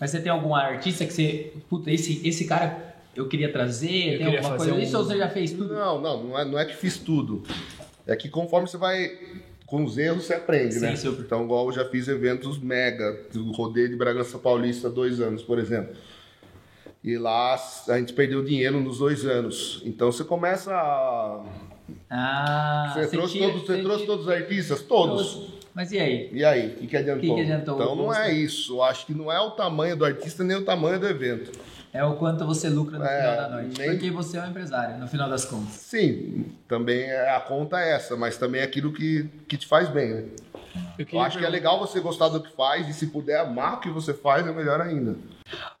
Mas você tem algum artista que você. Puta, esse, esse cara eu queria trazer? Eu tem queria alguma fazer coisa um- disso ou você já fez tudo? Não, não, não é, não é que fiz tudo. É que conforme você vai. Com os erros você aprende, Sim, né? super. Então, igual eu já fiz eventos mega, rodeio de Bragança Paulista há dois anos, por exemplo. E lá a gente perdeu dinheiro nos dois anos. Então você começa a. Ah, Você, trouxe, tira- todos, você você trouxe todos os artistas? Todos. Mas e aí? E aí, o que, que adiantou? Que que adiantou? Então não é isso. Eu acho que não é o tamanho do artista nem o tamanho do evento. É o quanto você lucra no É, final da noite. nem- Porque você é um empresário, no final das contas. Sim, também é, a conta é essa, mas também é aquilo que, que te faz bem, né? Eu queria acho que é perguntar- legal você gostar do que faz e se puder amar o que você faz, é melhor ainda.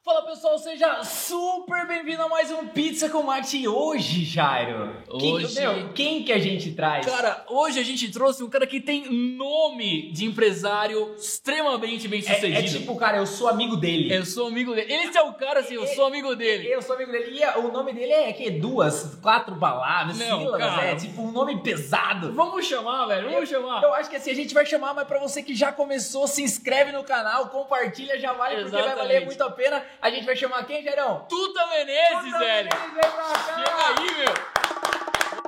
Fala pessoal, seja super bem-vindo a mais um Pizza com Marketing hoje, Jairo. Hoje- Quem, meu, quem que a gente traz? Cara, hoje a gente trouxe um cara que tem nome de empresário extremamente bem é, sucedido. é tipo, cara, eu sou amigo dele. Eu sou amigo dele. Esse é o cara assim, eu sou amigo dele. Eu sou amigo dele. E a- o nome dele é que duas, quatro palavras, Não, sílabas, cara. é tipo um nome pesado. Vamos chamar, velho, vamos chamar. Eu acho que assim, a gente vai chamar, mas pra você que já começou, se insceve no canal, compartilha, já vale, porque vai Exatamente. valer muito a pena. A gente vai chamar quem, Jairão? Tuta Menezes, Puta, velho. Menezes, vem pra cá. Chega aí, meu.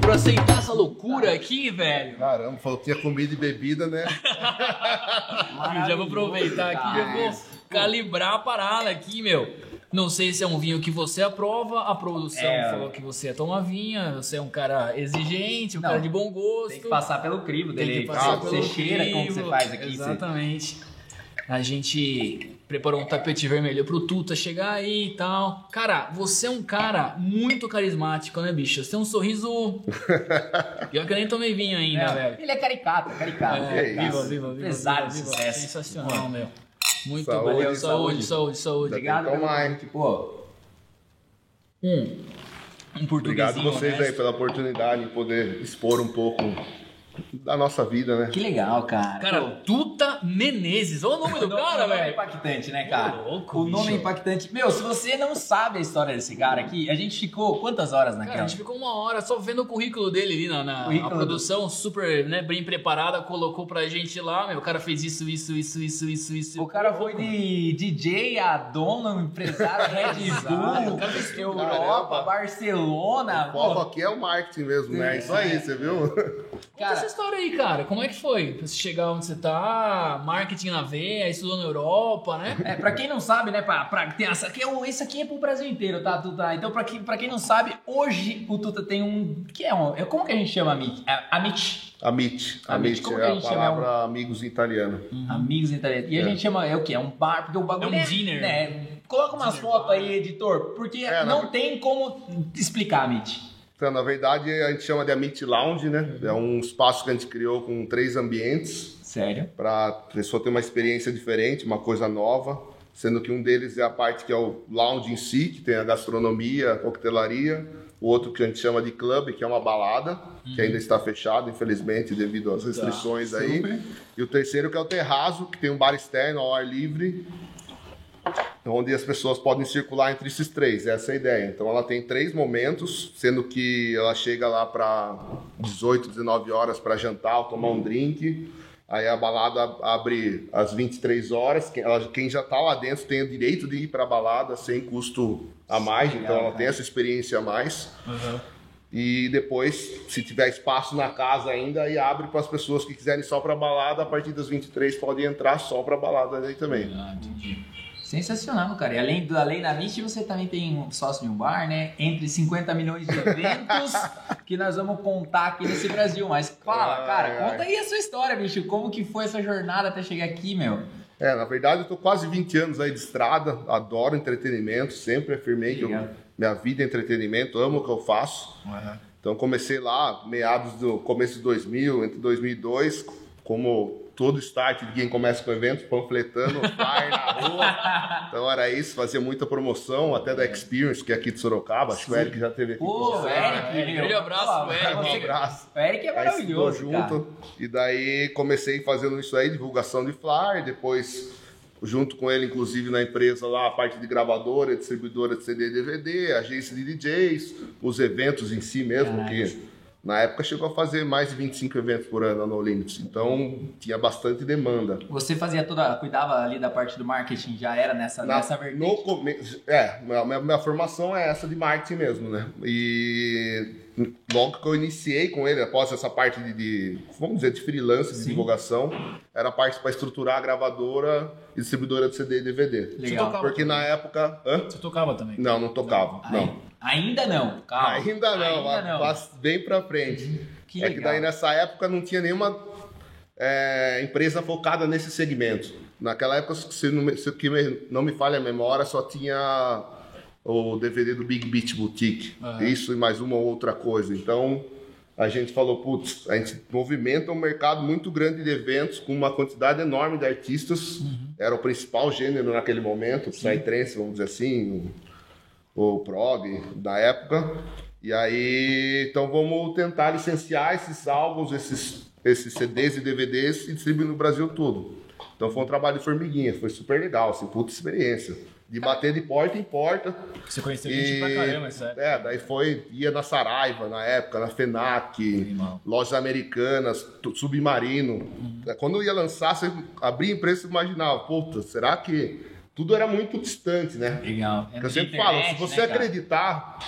Pra aceitar essa loucura aqui, velho. Caramba, falou que tinha comida e bebida, né? Já vou aproveitar aqui, já vou calibrar a parada aqui, meu. Não sei se é um vinho que você aprova, a produção É. falou que você toma vinha, você é um cara exigente, um Não, cara de bom gosto. Tem que passar pelo crivo Tem dele. que passar Ah, pelo você cheira como você faz aqui. você- Exatamente. A gente preparou um tapete vermelho pro Tuta chegar aí e tal. Cara, você é um cara muito carismático, né, bicho? Você tem um sorriso. Pior que eu nem tomei vinho ainda, É, velho. Ele é caricato, caricato. É, isso. viva, viva, viva. Empresário viva, viva. sucesso. Sensacional, meu. Muito Saúde, bom. saúde. Saúde, saúde, saúde. Obrigado pelo? Pô, Um. Um portuguesinho. Obrigado a vocês aí honesto. pela oportunidade de poder expor um pouco da nossa vida, né? que legal, cara. Cara, Pô, Tuta Menezes. Olha o nome do nome- cara, nome é velho. impactante, né, cara? Ô, louco, o nome é bicho. impactante. Meu, se você não sabe a história desse cara aqui, a gente ficou quantas horas Cara, naquela? a gente ficou uma hora só vendo o currículo dele ali na, na produção, super né, bem preparada, colocou pra gente lá, meu, o cara fez isso, isso, isso, isso, isso, isso. O cara foi de DJ a dono, empresário Red Bull, o cara. Europa, Caramba. Barcelona. O foco pô. aqui é o marketing mesmo, né? É isso aí, você viu? Essa história aí, cara. Como é que foi? Pra você chegar onde você tá, marketing na veia, estudou na Europa, né? É, pra quem não sabe, né, pra, pra, tem essa, aqui é, esse aqui é pro Brasil inteiro, tá, Tuta? Então, pra quem, pra quem não sabe, hoje o Tuta tem um. que é um. é- Como que a gente chama Amit? É, Amit. Amit. Amit, Amit como que é a a gente chama? palavra amigos em italiano. Amigos italianos. E a É. gente chama. É o quê? É um bar, porque o bagulho. É um dinner. Né, coloca umas fotos aí, editor, porque É, não na- tem como explicar, Amit. Então, na verdade, a gente chama de Amit Lounge, né? É um espaço que a gente criou com três ambientes Sério? para a pessoa ter uma experiência diferente, uma coisa nova. Sendo que um deles é a parte que é o lounge em si, que tem a gastronomia, a coquetelaria. O outro que a gente chama de club, que é uma balada, que ainda está fechado, infelizmente, devido às restrições aí. super. E o terceiro que é o terraço, que tem um bar externo ao ar livre, onde as pessoas podem circular entre esses três. Essa é a ideia. Então ela tem três momentos, sendo que ela chega lá para 18, 19 horas para jantar ou tomar um drink. Aí a balada abre às 23 horas. Quem, já está lá dentro tem o direito de ir para a balada sem custo a mais, então ela tem essa experiência a mais. E depois, se tiver espaço na casa ainda, aí abre para as pessoas que quiserem só para balada. A partir das 23 podem entrar só para balada aí também. Ah, entendi. Sensacional, cara. E além, do, além da Amit, você também tem um sócio de um bar, né? Entre 50 milhões de eventos que nós vamos contar aqui nesse Brasil. Mas fala, cara, conta aí a sua história, bicho. Como que foi essa jornada até chegar aqui, meu? É, na verdade eu tô quase 20 anos aí de estrada, adoro entretenimento, sempre afirmei que eu- minha vida é entretenimento, amo o que eu faço. Então comecei lá, meados do começo de 2000, entre 2002, como todo start de quem começa com evento, panfletando, flyer na rua. Então era isso, fazia muita promoção, até da Experience, que é aqui de Sorocaba, acho que o Eric já teve aqui. com Pô, você. Eric, Eric, meu. grande abraço Pô, pro Eric. Um abraço. O Eric é Aí maravilhoso, cara. junto. E daí comecei fazendo isso aí, divulgação de flyer, depois junto com ele, inclusive na empresa lá, a parte de gravadora, distribuidora de CD e DVD, agência de DJs, os eventos em si mesmo, Caralho. que Na época chegou a fazer mais de 25 eventos por ano no Limits, então tinha bastante demanda. Você fazia toda, cuidava ali da parte do marketing, já era nessa, Na- nessa vertente? no come- É, minha, minha- minha formação é essa de marketing mesmo, né? E logo que eu iniciei com ele, após essa parte de, de, vamos dizer, de freelance, de Sim. divulgação, era a parte para estruturar a gravadora e distribuidora de CD e DVD. Legal. tocava Porque na época. Hã? Você tocava também. Não, não tocava. Ai- Não. Ainda não, calma. Ainda não, Ainda não. mas bem pra frente. Que é que legal. daí nessa época não tinha nenhuma é, empresa focada nesse segmento. Naquela época, se não, me, se que me- não me falha a memória, só tinha o DVD do Big Beat Boutique. Aham. Isso e mais uma ou outra coisa. Então a gente falou, putz, a gente movimenta um mercado muito grande de eventos com uma quantidade enorme de artistas. Era o principal gênero naquele momento, o Psytrance, vamos dizer assim, o, o prog da época. E aí, então vamos tentar licenciar esses álbuns, esses, esses CDs e DVDs e distribuir no Brasil todo. Então foi um trabalho de formiguinha, foi super legal, assim, puta experiência. De bater de porta em porta. Você conheceu gente pra caramba, isso é. Daí foi, ia na Saraiva na época, na FENAC, Animal. lojas americanas, submarino. É, Quando ia lançar, você abria a empresa e imaginava, puta, será que tudo era muito distante, né? Legal. Porque eu sempre falo, se você acreditar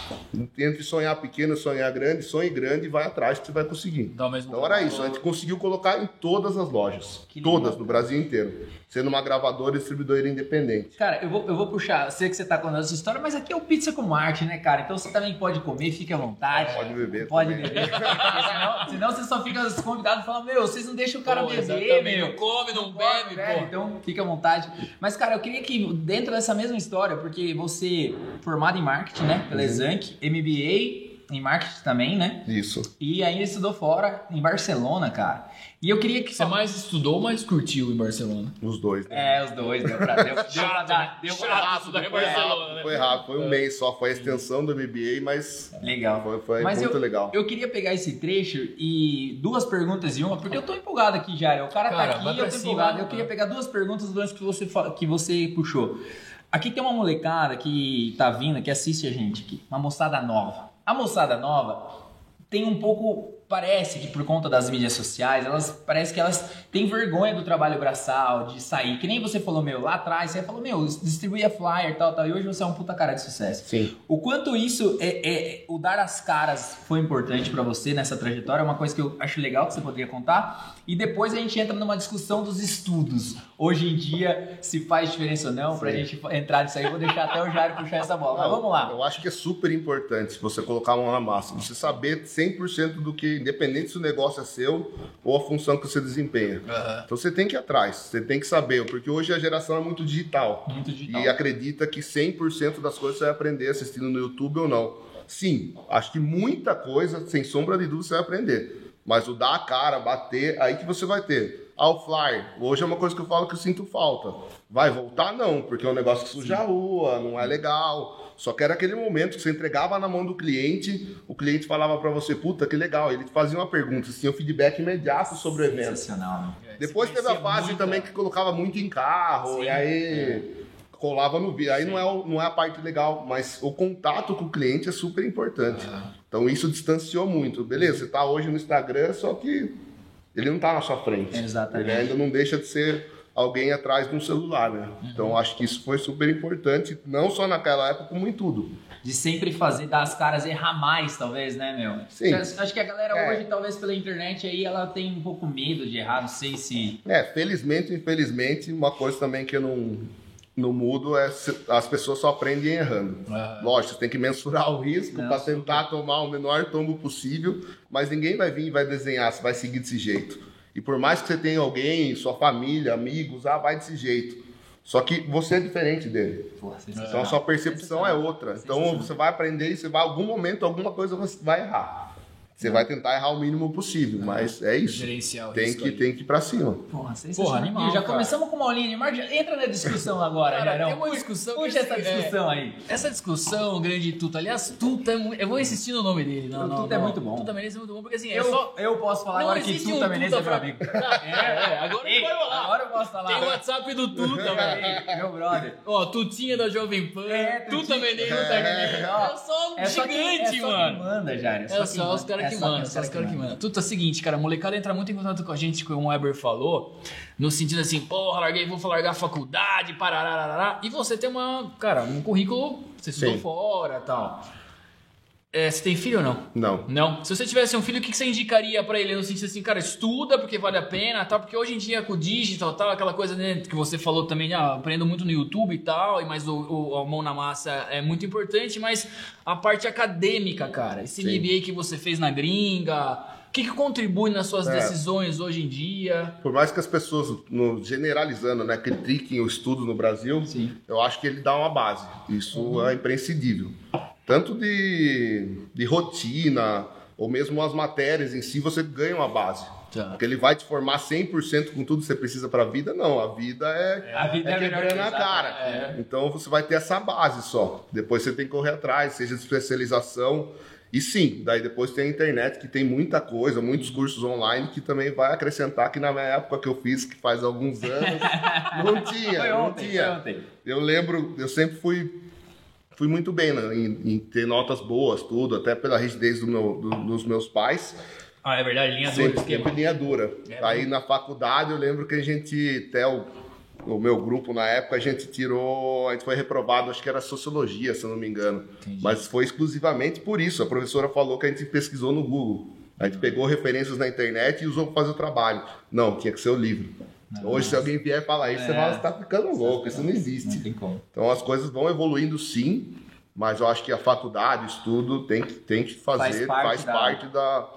entre sonhar pequeno e sonhar grande, sonhe grande e vai atrás que você vai conseguir. Dá o mesmo Então era isso, a gente conseguiu colocar em todas as lojas. Que todas, no Brasil inteiro. Sendo uma gravadora e distribuidora independente. Cara, eu vou, eu vou puxar, sei que você tá contando essa história, mas aqui é o Pizza com Arte, né, cara? Então você também pode comer, fique à vontade. Pode beber Pode também. beber. Porque senão, senão você só fica os convidados falando, meu, vocês não deixam o cara Pô, beber, meu. Não come, não Pode, bebe, né? pô. Então fica à vontade. Mas, cara, eu queria que dentro dessa mesma história, porque você formado em marketing, né? Uhum. Pela Exanc, MBA em marketing também, né? Isso. E ainda estudou fora, em Barcelona, cara. E eu queria que Você mais estudou ou mais curtiu em Barcelona? Os dois. né? É, os dois, deu pra, deu, deu pra dar. Deu pra Foi Barcelona, rápido, né? foi rápido, foi um mês só, foi a extensão do MBA, mas Legal. foi, foi Mas muito eu, legal. Eu queria pegar esse trecho e duas perguntas em uma, porque eu tô empolgado aqui já. O cara, Cara, tá aqui e eu pra tô cima, empolgado. né? Eu queria pegar duas perguntas do lance que você, que você puxou. Aqui tem uma molecada que tá vindo, que assiste a gente aqui. Uma moçada nova. A moçada nova tem um pouco. Parece que por conta das mídias sociais, elas parece que elas têm vergonha do trabalho braçal, de sair. Que nem você falou, meu, lá atrás, você falou, meu, distribuía flyer tal, tal, e hoje você é um puta cara de sucesso. Sim. O quanto isso é, é- o dar as caras foi importante pra você nessa trajetória, é uma coisa que eu acho legal que você poderia contar. E depois a gente entra numa discussão dos estudos. Hoje em dia, se faz diferença ou não, pra Sim. gente entrar nisso aí, eu vou deixar até o Jairo puxar essa bola. Mas Não, vamos lá. Eu acho que é super importante você colocar a mão na massa. Você saber 100% do que, independente se o negócio é seu ou a função que você desempenha. Então você tem que ir atrás, você tem que saber, porque hoje a geração é muito digital. Muito digital. E acredita que 100% das coisas você vai aprender assistindo no YouTube ou não. Sim, acho que muita coisa, sem sombra de dúvida, você vai aprender. Mas o dar a cara, bater, aí que você vai ter. Ah, o flyer. Hoje é uma coisa que eu falo que eu sinto falta. Vai voltar? Não, porque é um negócio que suja a rua, não é legal. Só que era aquele momento que você entregava na mão do cliente, o cliente falava pra você, puta, que legal. Ele te fazia uma pergunta, você tinha um feedback imediato sobre o evento. Sensacional, né? Depois teve a fase também que colocava muito em carro, Sim, e aí colava no vídeo. Aí não é, o- não é a parte legal, mas o contato com o cliente é super importante. Então isso distanciou muito. Beleza, você tá hoje no Instagram, só que ele não tá na sua frente. Exatamente. Ele ainda não deixa de ser alguém atrás de um celular, né? Uhum. Então acho que isso foi super importante, não só naquela época, como em tudo. De sempre fazer, dar as caras, errar mais, talvez, né, meu? Sim. Acho- que a galera É. hoje, talvez pela internet aí, ela tem um pouco medo de errar, não sei se... É, felizmente, infelizmente, uma coisa também que eu não, não mudo é se- as pessoas só aprendem errando. Lógico, você tem que mensurar o risco para tentar tomar o menor tombo possível, mas ninguém vai vir e vai desenhar, você vai seguir desse jeito. E por mais que você tenha alguém, sua família, amigos, ah, vai desse jeito. Só que você é diferente dele. Porra, Então a sua percepção é outra. Então você vai aprender e você vai, em algum momento, alguma coisa você vai errar. Você vai tentar errar o mínimo possível, mas é isso. Gerenciar o Tem que, ali. tem que ir pra cima. Porra. Porra, animal, já cara. começamos com uma aulinha de marketing. Entra na discussão agora, Cara, Jairão. tem uma discussão Puxa essa é, discussão aí. Essa discussão, grande Tuta. Aliás, Tuta é muito. Eu vou insistir no nome dele. Não, O não, Tuta é não. muito bom. Tuta Menezes é muito bom, porque assim, é Eu, só. eu posso falar Não agora que Tuta um Menezes é pra- amigo. É, é, agora Ei, vai rolar. Agora eu posso falar. Tem o WhatsApp do Tuta, velho. Meu brother. Ó, Tutinha da Jovem Pan, É, Tuta. Menezes, É, é, ó, só um É só quem, é gigante, só mano. manda, Jair. É só os caras que só mandam, os caras que mandam. Tudo é o seguinte, cara, a molecada entra muito em contato com a gente, como o Weber falou, no sentido assim, porra, larguei, vou largar a faculdade, parará, e você tem uma, cara, um currículo, você estudou Sim. fora e tal. É, você tem filho ou não? Não. Não. Se você tivesse um filho, o que você indicaria pra ele no sentido assim, cara, estuda porque vale a pena, tal, porque hoje em dia com o digital, tal, aquela coisa né, que você falou também, ah, aprendo muito no YouTube e tal, e mas o, o- a mão na massa é muito importante, mas a parte acadêmica, cara, esse Sim. MBA que você fez na gringa, o que, que contribui nas suas É. decisões hoje em dia? Por mais que as pessoas, no- generalizando, né, critiquem o estudo no Brasil, Sim. eu acho que ele dá uma base. Isso é imprescindível. Tanto de, de rotina, ou mesmo as matérias em si, você ganha uma base. Tá. Porque ele vai te formar 100% com tudo que você precisa para a vida? Não, a vida é, A vida é é melhor quebrando a cara. é. Então você vai ter essa base só. Depois você tem que correr atrás, seja de especialização. E sim, daí depois tem a internet que tem muita coisa, muitos cursos online que também vai acrescentar que na minha época que eu fiz, que faz alguns anos, não tinha, Foi não ontem, tinha. foi ontem. Eu lembro, eu sempre fui fui muito bem né, em, em ter notas boas, tudo, até pela rigidez do meu- do- dos meus pais. Ah, é verdade, linha Sempre, dura, sempre linha dura. É, Aí na faculdade eu lembro que a gente, até o, o meu grupo na época, a gente tirou, a gente foi reprovado, acho que era sociologia, se eu não me engano. Entendi. Mas foi exclusivamente por isso. A professora falou que a gente pesquisou no Google. A gente pegou referências na internet e usou para fazer o trabalho. Não, tinha que ser o livro. Hoje, se alguém vier falar isso, você É. fala, você tá ficando louco, isso não existe. Não tem como. Então as coisas vão evoluindo sim, mas eu acho que a faculdade, o estudo, tem que, tem que fazer, Faz faz parte parte, da-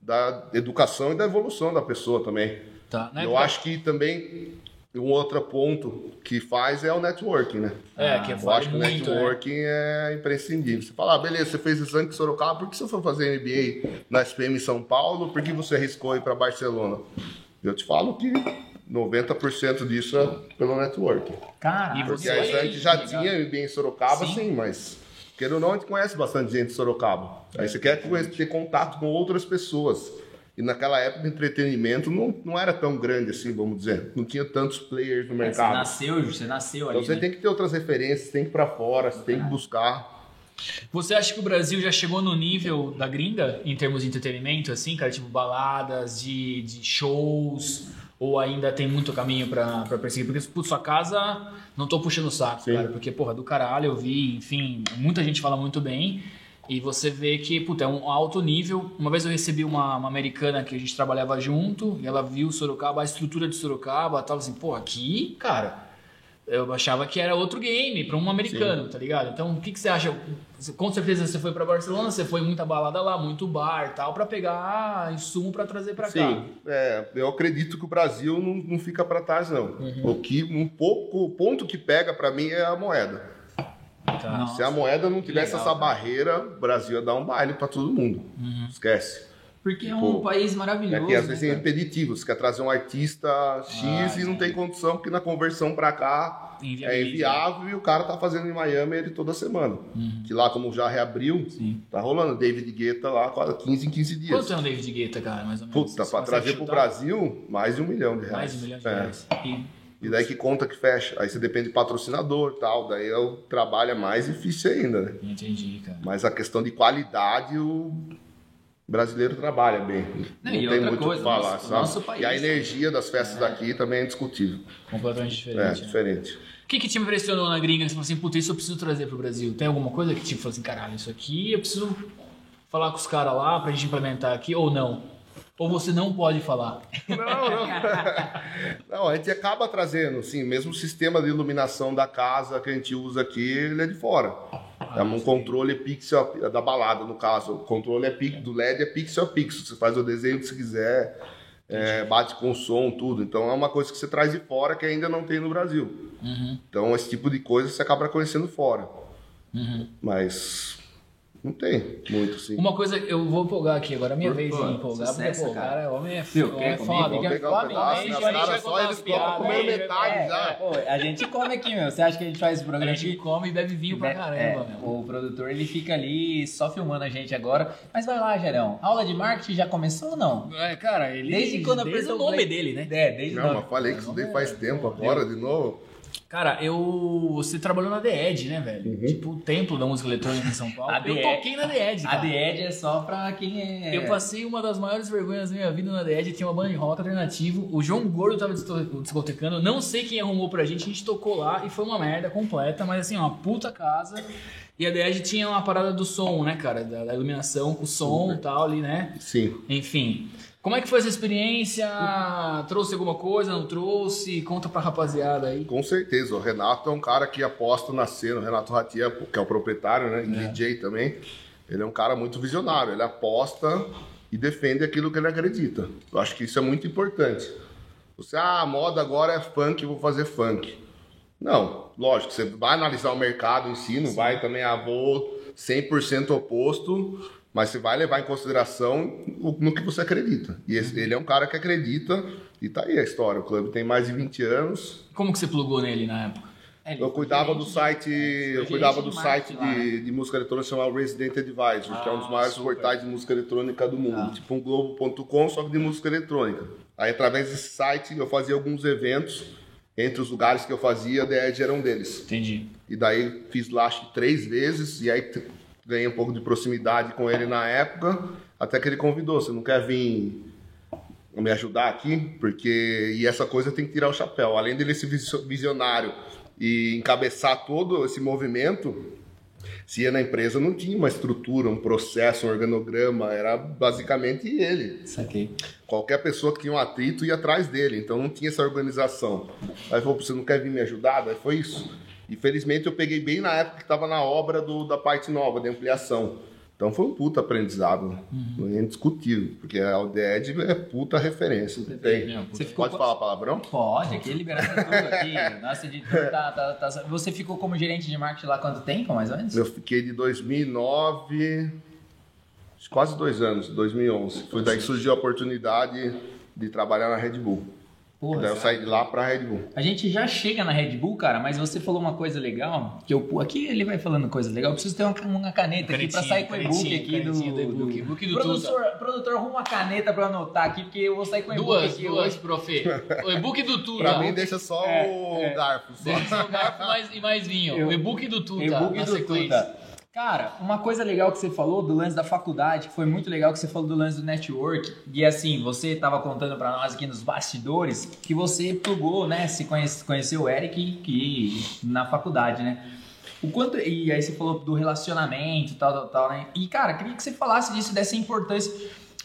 da, da educação e da evolução da pessoa também. Tá, né? eu acho que também um outro ponto que faz é o networking, né? É, que Eu vale acho que o né? networking é imprescindível. Você fala, ah, beleza, você fez exame em Sorocaba, por que você foi fazer MBA na SPM em São Paulo? Por que você arriscou ir para Barcelona? Eu te falo que 90% disso é pelo networking. Cara, E Porque você- a gente já tinha MBA em Sorocaba, Sim. sim, mas querendo ou não, a gente conhece bastante gente de Sorocaba. Aí você quer ter contato com outras pessoas. E naquela época o entretenimento não, não era tão grande assim, vamos dizer. Não tinha tantos players no você mercado. nasceu, você nasceu Então ali. você né? tem que ter outras referências, tem que ir pra fora, você tem que buscar. Você acha que o Brasil já chegou no nível da gringa em termos de entretenimento, assim, cara? Tipo, baladas, de, de shows, ou ainda tem muito caminho pra, pra perseguir? Porque, putz, sua casa, não tô puxando o saco, Sim. cara, porque, porra, do caralho, eu vi, enfim, muita gente fala muito bem, e você vê que, puta, é um alto nível. Uma vez eu recebi uma, uma americana que a gente trabalhava junto, e ela viu Sorocaba, a estrutura de Sorocaba, tava assim, pô, aqui, cara, eu achava que era outro game para um americano, tá ligado? Então, o que, que você acha? Com certeza você foi para Barcelona, você foi muita balada lá, muito bar, tal, para pegar insumo para trazer para cá. Sim, é, eu acredito que o Brasil não, não fica para trás, não. Uhum. O que um pouco, o ponto que pega para mim é a moeda. Tá. Se a moeda não tivesse legal, essa cara. barreira, o Brasil ia dar um baile para todo mundo. Uhum. Esquece. Porque é Pô, um país É maravilhoso. que às vezes né, é cara? impeditivo. Você quer trazer um artista X Ah, e não tem condição, porque na conversão para cá é inviável e o cara tá fazendo em Miami ele toda semana. Uhum. Que lá, como já reabriu, Sim. tá rolando. David Guetta lá, quase 15 em 15 dias. Quanto é um David Guetta, cara, mais ou menos? Puta, pra trazer pro? Brasil, mais de um milhão de reais. Mais de um milhão de É. reais. E- E daí que conta que fecha. Aí você depende de patrocinador e tal. Daí é o trabalho é mais difícil ainda, né? Entendi, cara. Mas a questão de qualidade, o brasileiro trabalha bem. Não, Não, e tem outra muito o coisa, que falar, nosso- sabe? nosso país, e a energia das festas daqui também é indiscutível. Completamente É, diferente. né? diferente. O que, que te impressionou na gringa? que Você falou assim, puta, isso eu preciso trazer pro Brasil. Tem alguma coisa que tipo, falou assim, caralho, isso aqui eu preciso falar com os caras lá pra gente implementar aqui, ou não? Ou você não pode falar? Não, não. não, a gente acaba trazendo, sim, mesmo o sistema de iluminação da casa que a gente usa aqui, ele é de fora. É um controle pixel da balada, no caso. O controle é pi- do LED é pixel a pixel. Você faz o desenho que você quiser, é, bate com som, tudo. Então é uma coisa que você traz de fora que ainda não tem no Brasil. Uhum, Então esse tipo de coisa você acaba conhecendo fora. uhum. Mas não tem muito, assim. Uma coisa, eu vou empolgar aqui agora, é minha Por vez de empolgar, sucesso, porque, pô, cara. cara, homem é, homem é foda. Vamos quer pegar um fome, pedaço, né? a gente vai só eles umas colocam piadas, comendo aí, metade é, já. é. Pô, a gente come aqui, meu. Você acha que a gente faz esse programa A gente come e bebe vinho pra É, caramba, meu. o produtor ele fica ali só filmando a gente agora. Mas vai lá, Gerão. Aula de marketing já começou ou não? É, cara, ele. Desde quando desde apertou o nome dele, né? É, desde o Não, mas falei que isso daí faz tempo agora, de novo. Cara, eu. Você trabalhou na The Edge, né, velho? Uhum. Tipo, o templo da música eletrônica em São Paulo. A eu toquei na The Edge, A cara. The Edge é só pra quem é. Eu passei uma das maiores vergonhas da minha vida na The Edge, tinha uma banda de rock alternativo, o João Gordo tava disco- discotecando, não sei quem arrumou pra gente, a gente tocou lá e foi uma merda completa, mas assim, uma puta casa. E a The Edge tinha uma parada do som, né, cara, da, da iluminação com o som e tal ali, né? Sim. Enfim. Como é que foi essa experiência? Trouxe alguma coisa? Não trouxe? Conta pra rapaziada aí. Com certeza, o Renato é um cara que aposta na cena, o Renato Ratia, que é o proprietário, né, e DJ também. Ele é um cara muito visionário, ele aposta e defende aquilo que ele acredita. Eu acho que isso é muito importante. Você, ah, a moda agora é funk, eu vou fazer funk. Não, lógico, você vai analisar o mercado em si, não vai também, ah, vou 100% oposto, mas você vai levar em consideração o- no que você acredita. E esse- ele é um cara que acredita, e tá aí a história. O clube tem mais de 20 anos, Como que você plugou nele na época? É, eu cuidava gerente do de- site, eu cuidava do de site lá, né? de, de música eletrônica chamado Resident Advisor, que é um dos Ah, maiores super. portais de música eletrônica do mundo, Ah. tipo um globo.com, só que de música eletrônica. Aí através desse site eu fazia alguns eventos, entre os lugares que eu fazia, a The Edge era um deles. Entendi. E daí fiz lá acho que três vezes, e aí ganhei um pouco de proximidade com ele na época, até que ele convidou, você não quer vir me ajudar aqui? Porque e essa coisa tem que tirar o chapéu. Além dele ser visio- visionário e encabeçar todo esse movimento, se ia na empresa não tinha uma estrutura, um processo, um organograma, era basicamente ele. Saquei. Qualquer pessoa que tinha um atrito ia atrás dele, então não tinha essa organização. Aí falou, você não quer vir me ajudar? Daí foi isso. E felizmente eu peguei bem na época que estava na obra do, da parte nova, de ampliação. Então foi um puta aprendizado, Uhum. é indiscutível, porque a Alded é puta referência. não Tem. Meu, Você ficou Pode falar palavrão? Pode, aqui libera tudo aqui. Nossa editor tá, tá, tá- Você ficou como gerente de marketing lá quanto tempo, mais ou menos? Eu fiquei de 2009, quase dois anos, 2011. Foi daí que surgiu a oportunidade de trabalhar na Red Bull. Porra, daí eu saí de lá pra Red Bull. A gente já chega na Red Bull, cara, mas você falou uma coisa legal, que eu aqui ele vai falando coisa legal, eu preciso ter uma, uma caneta aqui pra sair com o e-book aqui do, e-book, e-book do produtor, produtor, arruma uma caneta pra anotar aqui, porque eu vou sair com o e-book Duas, aqui duas, hoje. profe. O e-book do Tuta. Pra mim, deixa só É, o é. garfo. Só. Deixa só o garfo mais, e mais vinho. Eu- o e-book do Tuta. E-book na do sequência. Tuta. Cara, uma coisa legal que você falou do lance da faculdade, que foi muito legal que você falou do lance do network. E assim, você tava contando pra nós aqui nos bastidores que você plugou, né? Se conhece, conheceu o Eric que, na faculdade, né? O quanto. E aí você falou do relacionamento tal, tal, tal, né? E, cara, queria que você falasse disso, dessa importância.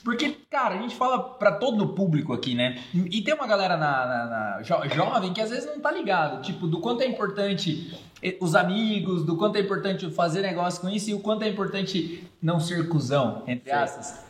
Porque, cara, a gente fala pra todo o público aqui, né? E tem uma galera na, na- na jo- jovem que às vezes não tá ligado, tipo, do quanto é importante os amigos, do quanto é importante fazer negócio com isso e o quanto é importante não ser cuzão, entre aspas.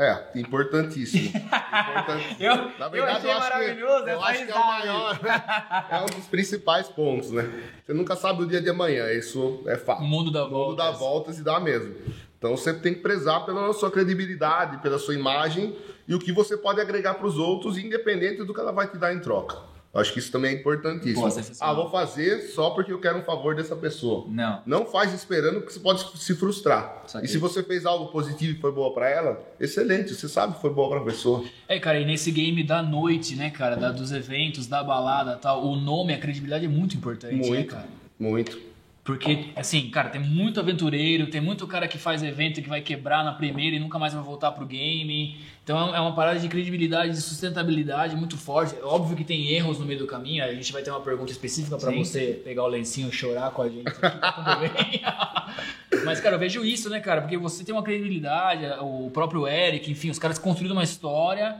É, importantíssimo. Importantíssimo. Eu, Na eu verdade, achei eu acho maravilhoso, que, eu acho que é o maior. É um dos principais pontos, né? Você nunca sabe o dia de amanhã, isso é fato. O mundo dá O mundo dá voltas. voltas e dá mesmo. Então você tem que prezar pela sua credibilidade, pela sua imagem e o que você pode agregar para os outros, independente do que ela vai te dar em troca. Acho que isso também é importantíssimo. Pô, ah, vou fazer só porque eu quero um favor dessa pessoa. Não. Não faz esperando porque você pode se frustrar. E se você fez algo positivo e foi boa para ela, excelente, você sabe que foi boa para a pessoa. É, cara, e nesse game da noite, né, cara, da, dos eventos, da balada e tal, o nome, a credibilidade é muito importante, né, Muito, cara? muito. Porque, assim, cara, tem muito aventureiro, tem muito cara que faz evento que vai quebrar na primeira e nunca mais vai voltar pro game. Então é uma parada de credibilidade, de sustentabilidade muito forte. É Óbvio que tem erros no meio do caminho, a gente vai ter uma pergunta específica pra Sim. você pegar o lencinho e chorar com a gente aqui. Mas, cara, eu vejo isso, né, cara? Porque você tem uma credibilidade, o próprio Eric, enfim, os caras construíram uma história,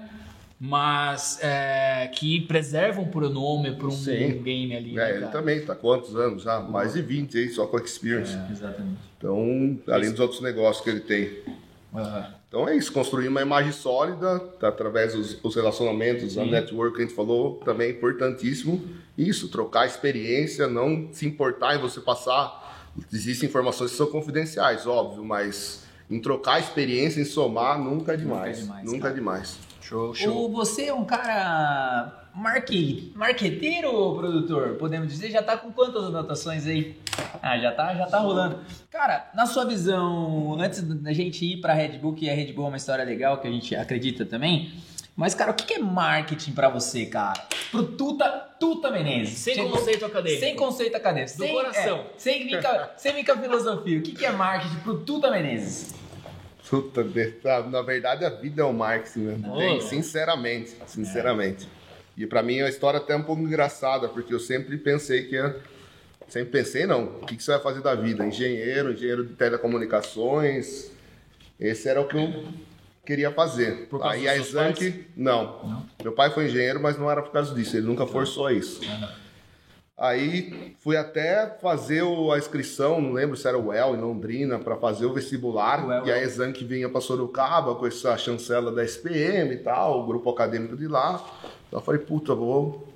mas é, que preservam por o nome, por um Sim. game ali, né, É, ele também tá quantos anos já? Mais de 20 aí, só com a Experience. Exatamente. Então, além dos outros negócios que ele tem. Aham. Então é isso, construir uma imagem sólida tá, através dos, dos relacionamentos, a network que a gente falou, também é importantíssimo. Isso, trocar experiência, não se importar em você passar. Existem informações que são confidenciais, óbvio, mas em trocar experiência, em somar, nunca é demais. demais, Nunca cara. é demais. Show, show. Ou você é um cara marque, marqueteiro, produtor, podemos dizer? Já tá com quantas anotações aí? Ah, já tá, já tá rolando. Cara, na sua visão, antes da gente ir pra Red Bull, que a Red Bull é uma história legal, que a gente acredita também, Mas, cara, o que é marketing pra você, cara? Pro Tuta, Tuta Menezes. Sem Chegou- conceito acadêmico. Sem conceito acadêmico. Do sem, coração. é, sem, mica, sem mica filosofia. O que que é marketing pro Tuta Menezes? Puta, na verdade a vida é o marketing, né? Não. Tem, sinceramente, sinceramente. E pra mim é uma história até um pouco engraçada, porque eu sempre pensei que ia... Sempre pensei, não, o que você vai fazer da vida? Engenheiro, engenheiro de telecomunicações. Esse era o que eu queria fazer. Aí a seus Exanc, não. Meu pai foi engenheiro, mas não era por causa disso, ele nunca forçou isso. Aí fui até fazer a inscrição, não lembro se era o UEL em Londrina, para fazer o vestibular. UEL, e a UEL. Exanc vinha para Sorocaba com essa chancela da SPM e tal, o grupo acadêmico de lá. Então eu falei, puta, vou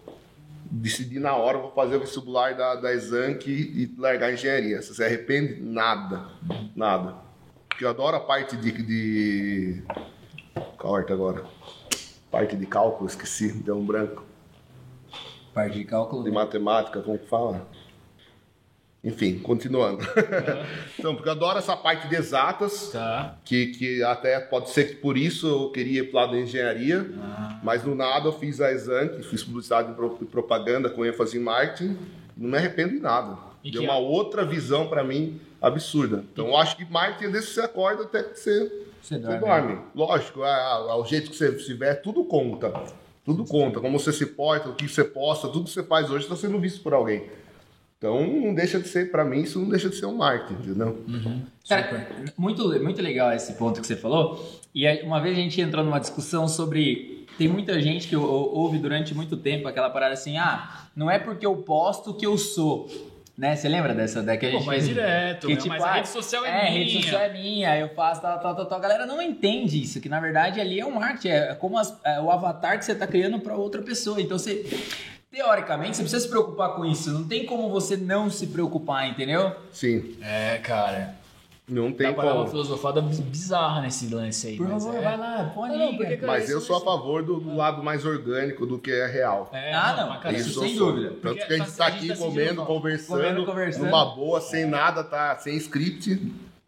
decidir na hora, vou fazer o vestibular da, da e, e largar a engenharia. Você se arrepende? Nada. Nada. Porque eu adoro a parte de. de... Corta agora. Parte de cálculo, esqueci, deu um branco Parte de cálculo. de matemática, como que fala? Enfim, continuando. então, porque eu adoro essa parte de exatas, Tá. que, que até pode ser que por isso eu queria ir pro lado da engenharia, mas do nada eu fiz a Exanc, fiz publicidade e pro- propaganda com ênfase em marketing, não me arrependo de nada. E Deu uma a- outra visão para mim absurda. Então, eu acho que marketing é que você acorda até que você Você você dorme. dorme. Lógico, é, é, o jeito que você estiver, tudo conta. Tudo conta. Como você se porta, o que você posta, tudo que você faz hoje está sendo visto por alguém. Então, não deixa de ser, para mim, isso não deixa de ser um marketing, entendeu? Cara, muito, muito legal esse ponto que você falou. E uma vez a gente entrou numa discussão sobre. Tem muita gente que ou- ou- ouve durante muito tempo aquela parada assim: ah, não é porque eu posto que eu sou. Né? Você lembra dessa? Da que a Pô, gente mas direto, que, né? tipo, mas a ah, rede social é, é, a minha. rede social é minha, eu faço tal, tal, tal, tal. A galera não entende isso, que na verdade ali é um marketing, é como as- é o avatar que você tá criando para outra pessoa. Então você, teoricamente, você precisa se preocupar com isso. Não tem como você não se preocupar, entendeu? Sim, É, cara. Não Dá tem pra dar uma como. filosofada biz- bizarra nesse lance aí. Por mas favor, é... vai lá, põe Não, não, porque, cara. cara, Mas eu sou a favor do, do lado mais orgânico do que é real. É, Ah, não, mas, cara, isso isso sem dúvida. Tanto Porque que a gente tá- a gente aqui tá comendo, conversando, Comendo, conversando. numa boa, sem nada, tá? Sem script.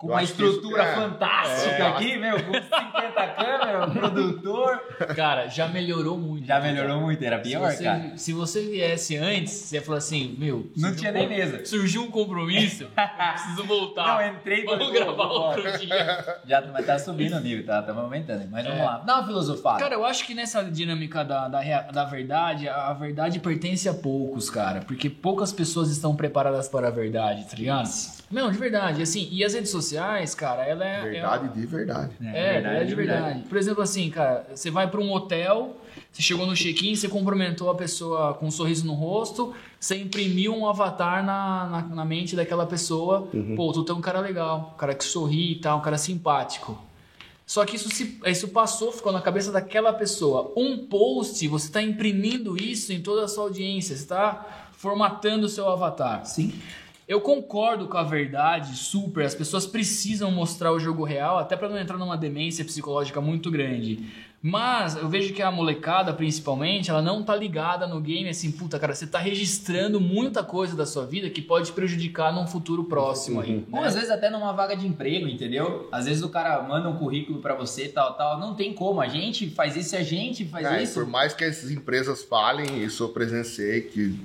Com uma que isso- estrutura é. fantástica É. aqui, meu, com 50 câmeras, um produtor. Cara, já melhorou muito. Já melhorou muito, era Se pior, você, cara. se você viesse antes, você ia falar assim, meu... Não tinha um nem mesa. Surgiu um compromisso, eu preciso voltar. Não, entrei e Vamos gravar vou outro dia. Já mas tá subindo o nível, tá? Estamos aumentando. Mas vamos É. lá. Dá uma filosofada. Cara, eu acho que nessa dinâmica da, da, da verdade, a verdade pertence a poucos, cara. Porque poucas pessoas estão preparadas para a verdade, tá ligado? Não, de verdade. Assim, e as redes sociais, cara, ela é. Verdade de verdade. É, é, de verdade. Por exemplo, assim, cara, você vai para um hotel, você chegou no check-in, você cumprimentou a pessoa com um sorriso no rosto, você imprimiu um avatar na, na, na mente daquela pessoa. Pô, tu é um cara legal, um cara que sorri e tal, um cara simpático. Só que isso, se, isso passou, ficou na cabeça daquela pessoa. Um post, você está imprimindo isso em toda a sua audiência, você está formatando o seu avatar. Sim. Eu concordo com a verdade, super. As pessoas precisam mostrar o jogo real, até para não entrar numa demência psicológica muito grande. Mas eu vejo que a molecada, principalmente, ela não tá ligada no game assim, puta, cara, você tá registrando muita coisa da sua vida que pode prejudicar num futuro próximo aí. Ou às vezes até numa vaga de emprego, entendeu? Às vezes o cara manda um currículo pra você, tal, tal. Não tem como. A gente faz isso, a gente faz É, isso. por mais que essas empresas falem, isso eu presenciei, que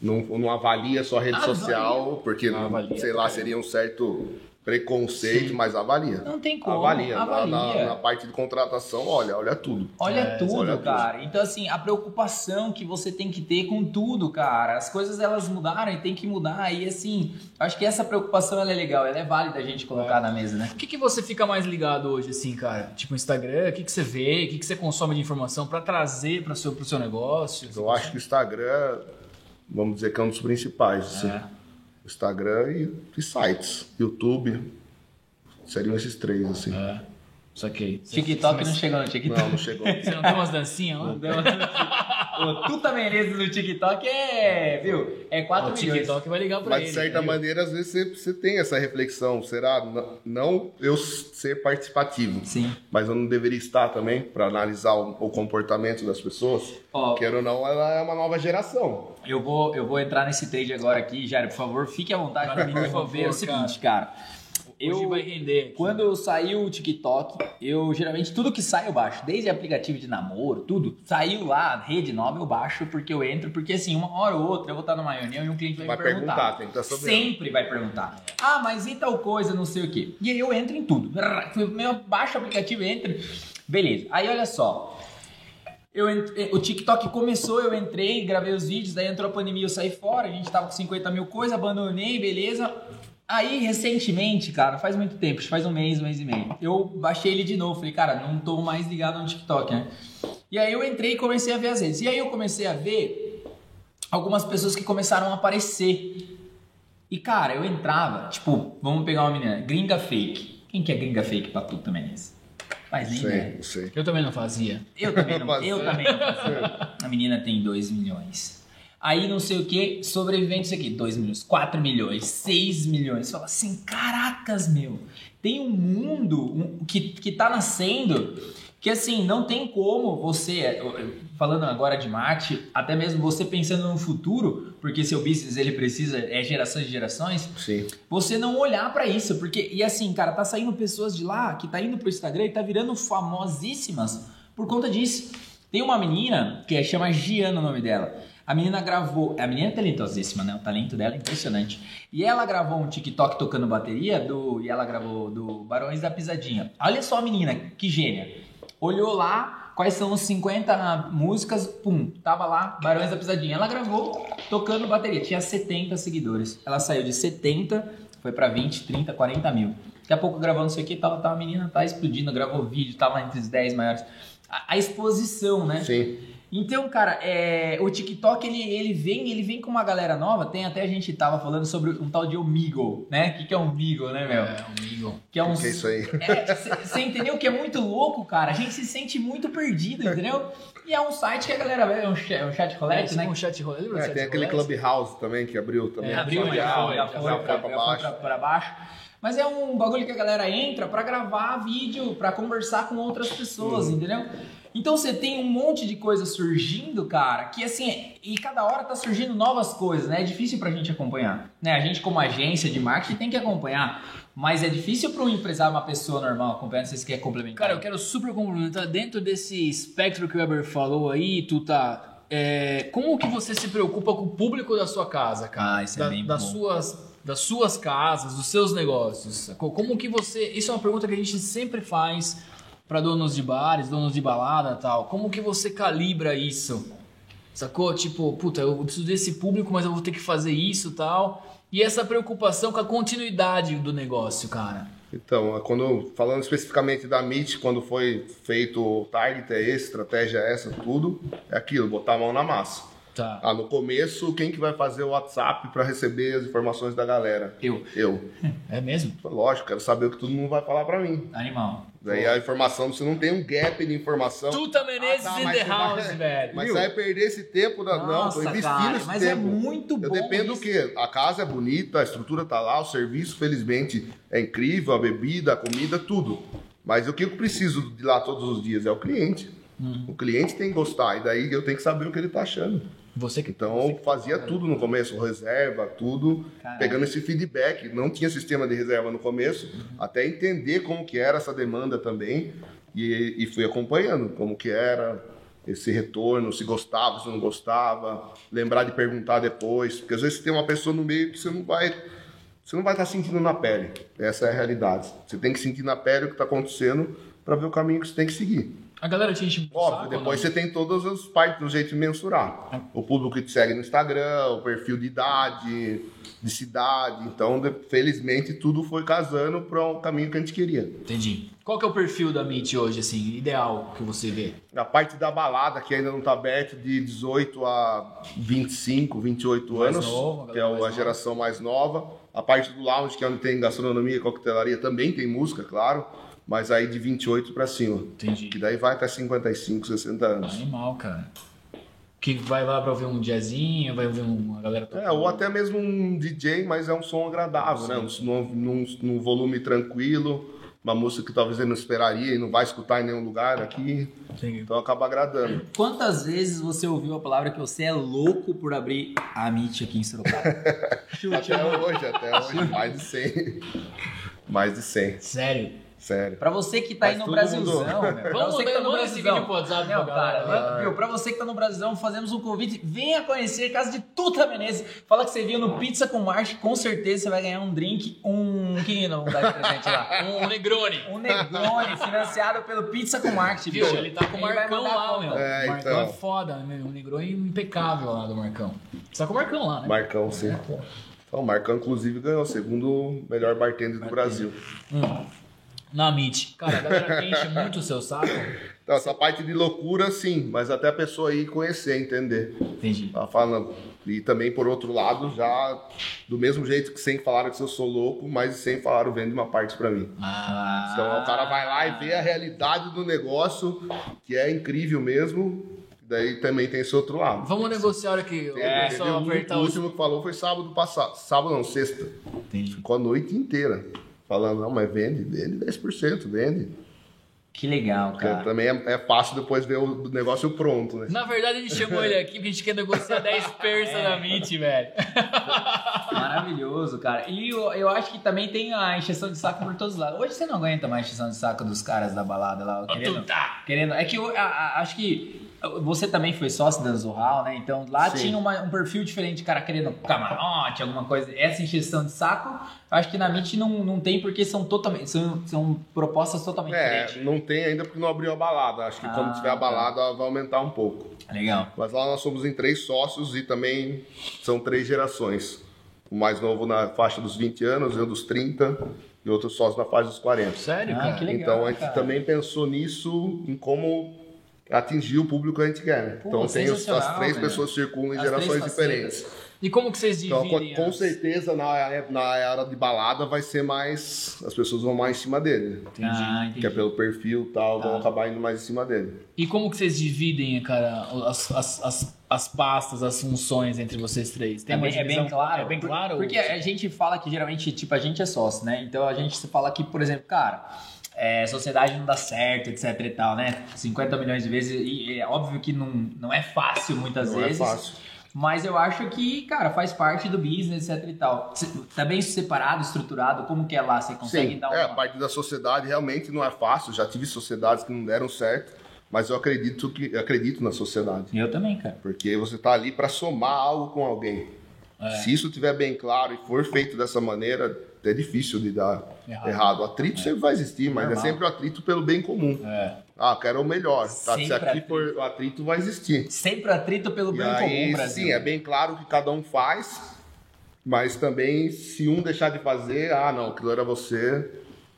não, não avalia só a rede Avalia. social, porque, Não avalia, sei lá, seria um certo preconceito, mas avalia. Não tem como. Avalia. Na- Avalia. Na, na parte de contratação, olha, olha tudo. Olha É, tudo, olha tudo. cara. Então, assim, a preocupação que você tem que ter com tudo, cara. As coisas, elas mudaram e tem que mudar. E, assim, acho que essa preocupação, ela é legal. Ela é válida a gente colocar na mesa, né? O que, que você fica mais ligado hoje, assim, cara? Tipo, Instagram, o que, que você vê, o que, que você consome de informação para trazer para seu, pro seu negócio? Eu acho que o Instagram, vamos dizer que é um dos principais. assim. É. Instagram e, e sites. YouTube. Seriam esses três, assim. É. Saquei. TikTok Mas não chegou no TikTok. Não, não chegou. Você não tem umas dancinhas lá? o Tuta Menezes no TikTok é, viu? É 4 O milhões. TikTok vai ligar pra Mas ele. de certa viu? maneira, às vezes você, você tem essa reflexão. Será não eu ser participativo, Sim. mas eu não deveria estar também para analisar o, o comportamento das pessoas? Ó, Quer ou não, ela é uma nova geração. eu vou, eu vou entrar nesse trade agora aqui, Jair, por favor, fique à vontade para me Por interromper. É o seguinte, cara. Eu, Hoje vai render. aqui. Quando saiu o TikTok, eu geralmente tudo que sai eu baixo, desde aplicativo de namoro, tudo. Saiu lá, rede nova, eu baixo porque eu entro, porque assim, uma hora ou outra eu vou estar numa reunião e um cliente vai, Vai me perguntar. perguntar, tem que estar. Sempre vai perguntar. Ah, mas e tal coisa, não sei o quê. E aí eu entro em tudo. Eu baixo o aplicativo, entro. Beleza. Aí olha só. Eu ent- O TikTok começou, eu entrei, gravei os vídeos, daí entrou a pandemia, eu saí fora, a gente tava com 50 mil coisas, abandonei, beleza. Aí, recentemente, cara, faz muito tempo, faz um mês, um mês e meio, eu baixei ele de novo, falei, cara, não tô mais ligado no TikTok, né? E aí eu entrei e comecei a ver as redes. E aí eu comecei a ver algumas pessoas que começaram a aparecer. E, cara, eu entrava, tipo, vamos pegar uma menina, gringa fake. Quem que é gringa fake pra tu também, Menezes? Faz nem. Sei, sei. Eu também não fazia. Eu também não, eu também não fazia. A menina tem 2 milhões. Aí não sei o que, sobrevivente isso aqui, 2 milhões, 4 milhões, 6 milhões. Você fala assim, caracas, meu. Tem um mundo um- que, que tá nascendo que assim, não tem como você, falando agora de marketing, até mesmo você pensando no futuro, porque seu business ele precisa, é gerações e gerações, Sim. você não olhar pra isso, porque e assim, cara, tá saindo pessoas de lá que tá indo pro Instagram e tá virando famosíssimas por conta disso. Tem uma menina que é, chama Giana o nome dela. A menina gravou, a menina é talentosíssima, né? O talento dela é impressionante. E ela gravou um TikTok tocando bateria do e ela gravou do Barões da Pisadinha. Olha só a menina, que gênia. Olhou lá quais são os 50 músicas, pum, tava lá Barões da Pisadinha. Ela gravou tocando bateria, tinha 70 seguidores. Ela saiu de 70, foi pra 20, 30, 40 mil. Daqui a pouco gravando isso aqui, tava, tava a menina tá explodindo, gravou vídeo, tava entre os 10 maiores. A, a exposição, né? Sim. Então, cara, é, o TikTok ele, ele vem, ele vem com uma galera nova. Tem até a gente tava falando sobre um tal de Omegle, né? O que, que é Omegle, né, meu? É, amigo. Que é um. O que é isso aí? Você entendeu que é muito louco, cara? A gente se sente muito perdido, entendeu? E é um site que a galera vê, é um chat, é um chat colette, né? Um chat do É, chat tem aquele? Clubhouse também que abriu também. É, abriu, já, já foi, já já foi, foi pra, pra pra baixo. pra- pra baixo. Mas é um bagulho que a galera entra pra gravar vídeo, pra conversar com outras pessoas, entendeu? Então você tem um monte de coisa surgindo, cara, que assim, e cada hora tá surgindo novas coisas, né? É difícil pra gente acompanhar, né? A gente como agência de marketing tem que acompanhar, mas é difícil para um empresário, uma pessoa normal acompanhar, não sei se quer complementar. Cara, eu quero super complementar. Dentro desse espectro que o Weber falou aí, tu tá. é, como que você se preocupa com o público da sua casa, cara? Ah, isso é Da- bem das bom. suas das suas casas, dos seus negócios. sacou? Como que você. Isso é uma pergunta que a gente sempre faz para donos de bares, donos de balada tal. Como que você calibra isso? Sacou? Tipo, puta, eu preciso desse público, mas eu vou ter que fazer isso tal. E essa preocupação com a continuidade do negócio, cara. Então, quando falando especificamente da Meet, quando foi feito o target é esse, estratégia é essa, tudo, é aquilo, botar a mão na massa. Tá. Ah, no começo, quem que vai fazer o WhatsApp para receber as informações da galera? Eu, Eu. É mesmo? Lógico, quero saber o que todo mundo vai falar para mim. animal. Daí a informação, você não tem um gap de informação. Tuta Menezes Ah, tá, in mas the house, vai- velho. Mas Viu? você vai perder esse tempo da. não, tô Nossa, investindo cara, esse mas tempo. é muito Eu bom dependo do isso. quê? A casa é bonita, a estrutura tá lá, o serviço, felizmente, é incrível, a bebida, a comida, tudo. Mas o que eu preciso de lá todos os dias é o cliente. Uhum. O cliente tem que gostar, e daí eu tenho que saber o que ele tá achando. Você que Então eu fazia tudo no começo, reserva, tudo, Caralho. pegando esse feedback. Não tinha sistema de reserva no começo, Uhum. até entender como que era essa demanda também. E, e fui acompanhando como que era esse retorno, se gostava, se não gostava, lembrar de perguntar depois, porque às vezes tem uma pessoa no meio que você não vai você não vai estar sentindo na pele. Essa é a realidade. Você tem que sentir na pele o que está acontecendo para ver o caminho que você tem que seguir. A galera te enche Óbvio, saco, depois você tem todas as partes do jeito de mensurar. O público que te segue no Instagram, o perfil de idade, de cidade. Então, felizmente, tudo foi casando para o caminho que a gente queria. Entendi. Qual que é o perfil da Meet hoje, assim, ideal que você vê? A parte da balada, que ainda não está aberta, de 18 a 25, 28 Mais anos, nova, a que é a nova. geração mais nova. A parte do lounge, que é onde tem gastronomia e coquetelaria, também tem música, claro. Mas aí de 28 para cima. Entendi. Que daí vai até 55, 60 anos. Animal, cara. Que vai lá pra ouvir um jazzinho, vai ouvir uma galera É, ou até mesmo um DJ, mas é um som agradável, né? Um, num, num, num volume tranquilo, uma música que talvez ele não esperaria e não vai escutar em nenhum lugar aqui, Entendi. então acaba agradando. Quantas vezes você ouviu a palavra que você é louco por abrir a Meet aqui em Sorocaba? Até hoje, até hoje, mais de 100. Mais de 100. Sério. Sério. Pra você que tá aí Mas no Brasilzão, meu. Pra Vamos você que tá no Brasilzão. vídeo pro WhatsApp pra cara, galera. viu, pra você que tá no Brasilzão, fazemos um convite. Venha conhecer a casa de Tuta Menezes. Fala que você viu no Pizza com Marte, com certeza você vai ganhar um drink, um. O que não dar de presente lá? Um Negroni. Um Negroni financiado pelo Pizza com Marte, Viu? Ele tá com o Marcão lá, meu. É, o Marcão então. é foda, né? O Negroni impecável lá do Marcão. Você tá com o Marcão lá, né? Marcão, sim. Então, o Marcão, inclusive, ganhou o segundo melhor bartender do Brasil. Na Meet. Cara, a galera enche muito o seu saco. Então, essa parte de loucura, sim, mas até a pessoa ir conhecer, entender. Entendi. Ela fala, e também, por outro lado, já do mesmo jeito que sem falaram que eu sou louco, mas sem falaram vende uma parte pra mim. Ah, Então o cara vai lá e vê a realidade do negócio, que é incrível mesmo. Daí também tem esse outro lado. vamos negociar a hora que o É, um- apertar o último que falou foi sábado passado. Sábado não, sexta. Entendi. Ficou a noite inteira. Falando, não, mas vende, vende 10%, vende. Que legal, Porque cara. também é, é fácil depois ver o negócio pronto, né? Na verdade, a gente chamou ele aqui porque a gente quer negociar 10 persas Meet, velho. Maravilhoso, cara. E eu, eu acho que também tem a encheção de saco por todos os lados. Hoje você não aguenta mais a encheção de saco dos caras da balada lá, querendo. tá. querendo é que eu a- a- acho que você também foi sócio da Zorral, né? Então lá Sim. tinha uma- um perfil diferente de cara querendo camarote, alguma coisa. Essa encheção de saco, acho que na MIT não, não tem porque são totalmente são, são propostas totalmente É, diferentes. não tem ainda porque não abriu a balada. Acho que quando Ah, tiver a balada vai aumentar um pouco. Legal. Mas lá nós somos em três sócios e também são três gerações. O mais novo na faixa dos 20 anos, eu dos 30 e outro sócio na faixa dos 40. Sério, Ah, cara? que legal. então a gente cara. também pensou nisso, em como atingir o público que a gente quer. né? Pô, então tem os- as três velho. pessoas circulam em As gerações diferentes. E como que vocês Então, dividem com, com as- certeza, na, na era de balada vai ser mais. As pessoas vão mais em cima dele. Ah, entendi. Que é pelo perfil e tal, Tá. vão acabar indo mais em cima dele. E como que vocês dividem, cara, as, as, as, as pastas, as funções entre vocês três? É uma bem, é bem claro. É bem Por- claro? Porque a gente fala que geralmente, tipo, a gente é sócio, né? Então a gente fala que, por exemplo, cara, é, sociedade não dá certo, etc e tal, né? 50 milhões de vezes, e é óbvio que não, não é fácil muitas Não vezes. é fácil. Mas eu acho que, cara, faz parte do business, etc e tal. Tá bem separado, estruturado, como que é lá? Você consegue Sim, dar é, a uma... parte da sociedade realmente não é fácil. Já tive sociedades que não deram certo, mas eu acredito que eu acredito na sociedade. Eu também, cara. Porque você está ali para somar algo com alguém. É. Se isso estiver bem claro e for feito dessa maneira, é difícil de dar Errado. errado. O atrito sempre vai existir, mas Normal. é sempre o atrito pelo bem comum. É. Ah, quero o melhor. Tá? Se aqui atrito. for o atrito, vai existir. Sempre atrito pelo E bem aí, comum, Brasil. sim, é bem claro que cada um faz, mas também se um deixar de fazer, ah, não, aquilo era você,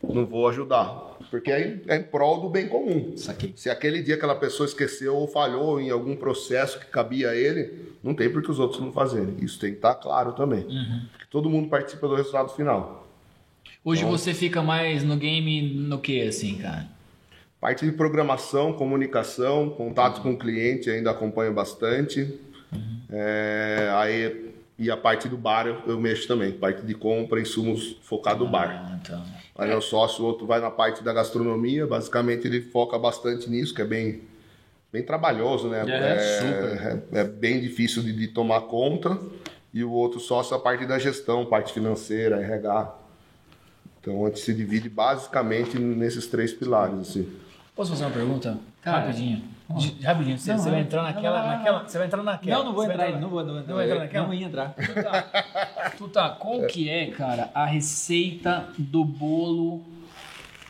não vou ajudar. Porque é, é em prol do bem comum. Se aquele dia aquela pessoa esqueceu ou falhou em algum processo que cabia a ele, não tem por que os outros não fazerem. Isso tem que estar claro também. Uhum. Porque todo mundo participa do resultado final. Hoje Então- você fica mais no game no que, assim, cara? Parte de programação, comunicação, contato com o cliente ainda acompanho bastante. É, aí, e a parte do bar eu, eu mexo também. Parte de compra, insumos focado no bar. Ah, então. Aí meu sócio, o outro vai na parte da gastronomia. Basicamente ele foca bastante nisso, que é bem, bem trabalhoso, né? É, é, é bem difícil de, de tomar conta. E o outro sócio a parte da gestão, parte financeira, RH. Então a gente se divide basicamente nesses três pilares, assim. Posso fazer uma pergunta? Cara, rapidinho. De- rapidinho, você, Não, você vai não. entrar naquela, não, não, naquela. Você vai entrar naquela. Não, não vou vai entrar, não vou, não vou Não vai entrar naquela? Não ia entrar. Tu tá, tu tá, qual que é, cara, a receita do bolo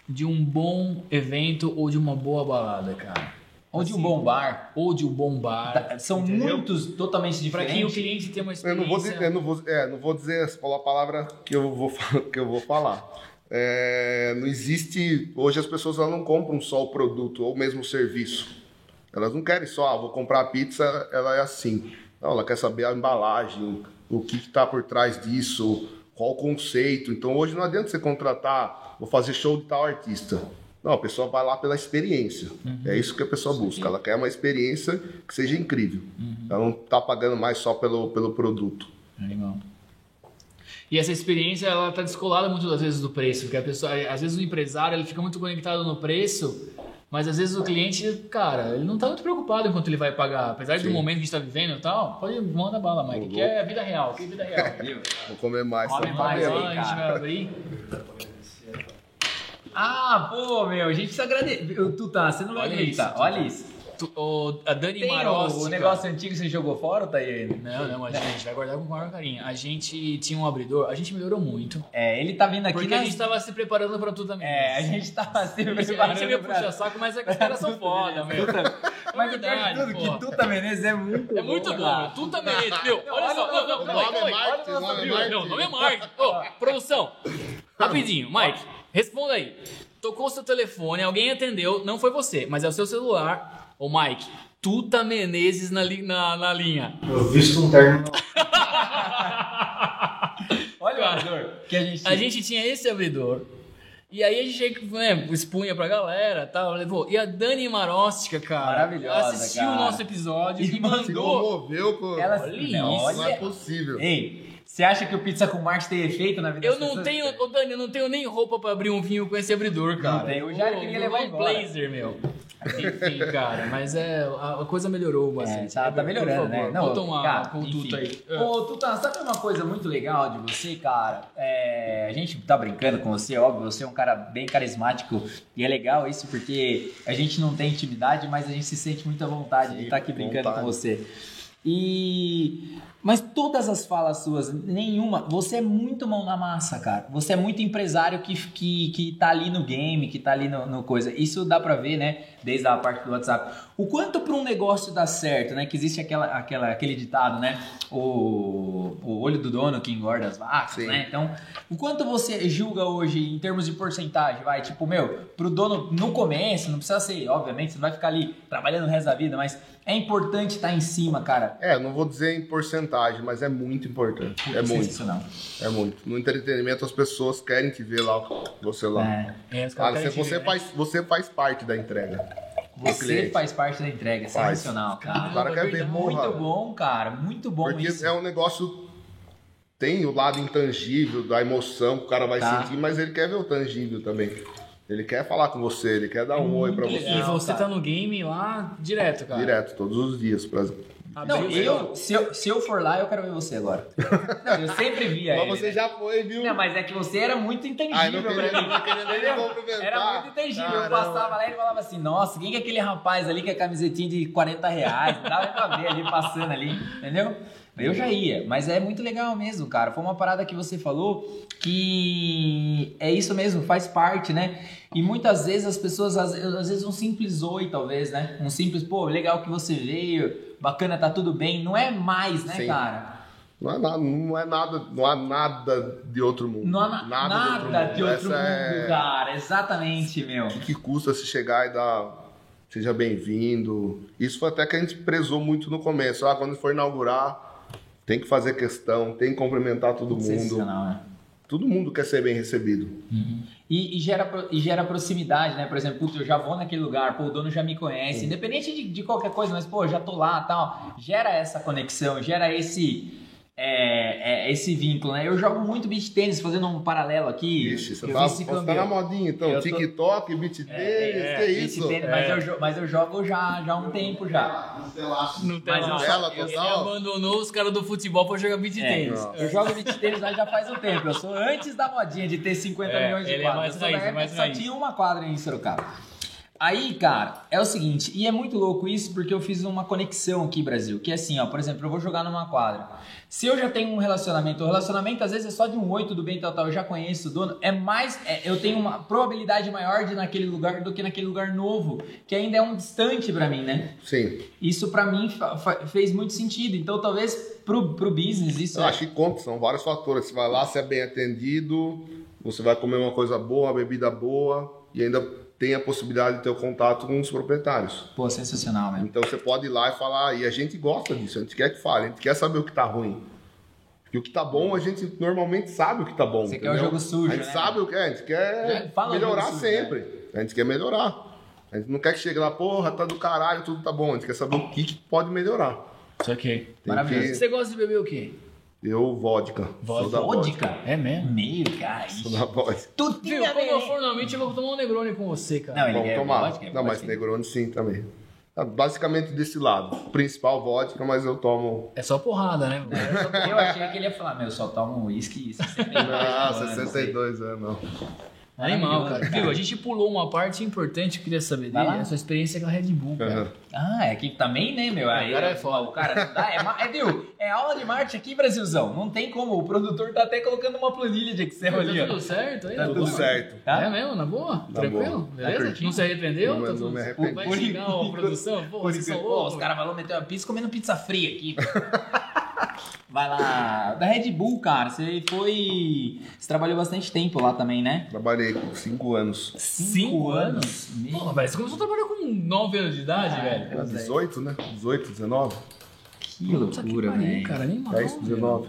de um bom evento ou de uma boa balada, cara? Ou de um Assim, bom bar. Ou de um bom bar. São entendeu? muitos totalmente diferentes. que o cliente tenha uma Eu experiência. não vou dizer, eu não vou, é, não vou dizer a palavra que eu vou, fa- que eu vou falar. É, não existe. Hoje as pessoas elas não compram só o produto ou mesmo o serviço. Elas não querem só, ah, vou comprar a pizza, ela é assim. Não, ela quer saber a embalagem, o que está por trás disso, qual o conceito. Então hoje não adianta você contratar, vou fazer show de tal artista. Não, a pessoa vai lá pela experiência. É isso que a pessoa busca. Ela quer uma experiência que seja incrível. Ela não está pagando mais só pelo, pelo produto. Animal. E essa experiência, ela tá descolada muitas das vezes do preço, porque a pessoa, às vezes o empresário, ele fica muito conectado no preço, mas às vezes o cliente, cara, ele não tá muito preocupado enquanto ele vai pagar, apesar do Sim. momento que a gente tá vivendo e tal, pode manda bala, Mike, que é vida real, que é vida real. Vou comer mais. Come só mais. Então, a gente vai abrir. Ah, pô, meu, a gente precisa agradecer. O Tuta, você não vai Olha acreditar. isso, Tuta. Olha isso. Tu- o- a Dani Tem Marossi. o, negócio antigo que você jogou fora ou tá aí? Não, não, a gente vai guardar com o maior carinho. A gente tinha um abridor, a gente melhorou muito. É, ele tá vindo aqui Porque a gente tava se preparando pra tudo também. É, a gente tava se A gente preparando é meio pra- puxa-saco, mas é que os caras são foda, meu. Mas de verdade, tudo, pô. que Tuta Menezes é muito É muito bom, cara. meu. Tu também, meu. Olha olha só, o não, não, O calma aí, nome calma é aí. Mike, o nome é Viu? Mike. Não, o nome é Mike. Ô, produção, rapidinho, Mike, responda aí. Tocou o seu telefone, alguém atendeu, não foi você, mas é o seu celular. Ô, Mike, Tuta Menezes na, li- na, na linha. Eu visto um terno. Olha o abridor que a gente... A gente tinha esse abridor. E aí a gente né, expunha pra galera tal, levou. E a Dani Maróstica, cara, Maravilhosa, assistiu cara. o nosso episódio E e Se mandou. comoveu com. Ela- Olha Não isso. é possível. Ei, você acha que o Pizza com Marte tem efeito na vida Eu não pessoas? tenho, ô Dani, eu não tenho nem roupa pra abrir um vinho com esse abridor, cara. tem, o Jair queria levar um embora. blazer, meu. Enfim, cara, mas é, a, a coisa melhorou É, bastante. tá, tá melhorando, né? favor, Conta uma cara, com o. Tuta aí. É. Ô, Tuta, sabe uma coisa muito legal de você, cara? É, a gente tá brincando com você, óbvio, você é um cara bem carismático e é legal isso porque a gente não tem intimidade, mas a gente se sente muito à vontade de Sim, estar aqui brincando vontade. com você. E mas todas as falas suas, nenhuma, você é muito mão na massa, cara. Você é muito empresário que, que, que tá ali no game, que tá ali no, no coisa. Isso dá pra ver, né? Desde a parte do WhatsApp. O quanto pra um negócio dar certo, né? Que existe aquela, aquela, aquele ditado, né? O, o olho do dono que engorda as vacas, Sim. né? Então, o quanto você julga hoje em termos de porcentagem, vai? Tipo, meu, pro dono no começo, não precisa ser, obviamente, você não vai ficar ali trabalhando o resto da vida, mas é importante estar em cima, cara. É, não vou dizer em porcentagem, mas é muito importante. É muito, é muito. No entretenimento as pessoas querem te ver lá, você lá. É. É, Cara, caras você, você né? faz, você faz parte da entrega. Você faz parte da entrega, Faz. sensacional, O cara. cara quer ver, porra. Muito bom, cara, muito bom Porque isso. é um negócio. Tem o lado intangível da emoção que o cara vai Tá. sentir, mas ele quer ver o tangível também. Ele quer falar com você, ele quer dar um oi pra muito você. E legal. você cara. tá no game lá direto, cara. Direto, todos os dias. Pra... Não, Abriu- eu se, eu, se eu for lá, eu quero ver você agora. Não, eu sempre via Mas ele, você né? já foi, viu? Não, mas é que você era muito intangível Ai, não queria, pra mim. não queria nem cumprimentar. Era muito intangível. Eu Caramba. passava lá e ele falava assim, nossa, quem que é aquele rapaz ali com a camisetinha de 40 reais? Não dava pra ver ali, passando ali, entendeu? Eu já ia, mas é muito legal mesmo, cara. Foi uma parada que você falou que é isso mesmo, faz parte, né? E muitas vezes as pessoas, às, às vezes um simples oi, talvez, né? Um simples, pô, legal que você veio, bacana, tá tudo bem. Não é mais, né, Sim. cara? Não é nada, não é nada, não há nada de outro mundo. Não há na- nada, de outro mundo, Essa é- cara. Exatamente, meu. O que custa se chegar e dar seja bem-vindo? Isso foi até que a gente prezou muito no começo. Ah, quando for inaugurar, tem que fazer questão, tem que cumprimentar todo mundo. Né? Todo mundo quer ser bem recebido. E, e gera, e gera proximidade, né? Por exemplo, putz, eu já vou naquele lugar, pô, o dono já me conhece, independente de, de qualquer coisa, mas, pô, já tô lá tal. Gera essa conexão, gera esse. É, é, esse vínculo, né? Eu jogo muito beat tênis, fazendo um paralelo aqui. Ixi, você eu tá, você tá na modinha, então. Eu tô- TikTok, beat tênis, É, que beat isso? tênis, mas, eu, jo- mas eu jogo já, já há um tempo já. Não tem Mas lá. eu Ela Ele total. abandonou os caras do futebol pra jogar beat É, tênis. Eu jogo beat tênis lá já faz um tempo. Eu sou antes da modinha de ter 50 É, milhões de ele é quadras. mais eu raiz, é época mais que só raiz. tinha uma quadra em Sorocaba. Aí, cara, é o seguinte, e é muito louco isso porque eu fiz uma conexão aqui, Brasil, que é assim, ó, por exemplo, eu vou jogar numa quadra. Se eu já tenho um relacionamento, o relacionamento às vezes é só de um oi, tudo bem, tal, tal, eu já conheço o dono, é mais, é, eu tenho uma probabilidade maior de ir naquele lugar do que naquele lugar novo, que ainda é um distante pra mim, né? Sim. Isso pra mim fez muito sentido, então talvez pro, pro business isso Eu é- acho que conta, são vários fatores. Você vai lá, você é bem atendido, você vai comer uma coisa boa, uma bebida boa e ainda tem a possibilidade de ter o contato com os proprietários. Pô, sensacional, velho. Então você pode ir lá e falar, e a gente gosta disso, a gente quer que fale, a gente quer saber o que tá ruim. Porque o que tá bom, a gente normalmente sabe o que tá bom. Você quer o entendeu? jogo sujo, A gente né? sabe o que é, a gente quer melhorar sujo, né? sempre. A gente quer melhorar. A gente não quer que chegue lá, porra, tá do caralho, tudo tá bom. A gente quer saber o que, que pode melhorar. Isso aqui. Maravilhoso. que- Você gosta de beber o quê? Eu, vodka. Sou da vodka. Vodka? É mesmo? Meio, cara. Sou da vodka. Viu, Tutinha, quando eu for normalmente eu vou tomar um Negroni com você, cara. Não, ele Vamos é tomar. vodka, é não, mas vodka. Negroni sim também. Tá, Basicamente desse lado. Principal vodka, mas eu tomo. É só porrada, né? Eu achei que ele ia falar, meu, só toma um uísque e 62 Ah, anos, 62 anos, não. Animal, cara. Viu? A gente pulou uma parte importante que eu queria saber dele. A sua experiência com a Red Bull, cara. Aham. Ah, é que também, né, meu? Aí, O cara é foda. O cara dá, é, é, viu? É aula de marketing aqui, Brasilzão. Não tem como. O produtor tá até colocando uma planilha de Excel ali, Tá ó. tudo certo aí? Tá Tudo boa? certo. Tá? É mesmo, na boa? Tranquilo? boa. Beleza? Tá Não se arrependeu? Não, Tá não me arrependi. Vai xingar a produção? Pô, loucos. os caras vão meter uma pizza comendo pizza fria aqui. Vai lá. Da Red Bull, cara, você foi. Você trabalhou bastante tempo lá também, né? Trabalhei com cinco anos. Cinco anos? Meu Pô, velho, você começou a trabalhar com 9 anos de idade, Ah, velho. Era 18, né? 18, 19? Que loucura, velho. cara, animal. 10, 19.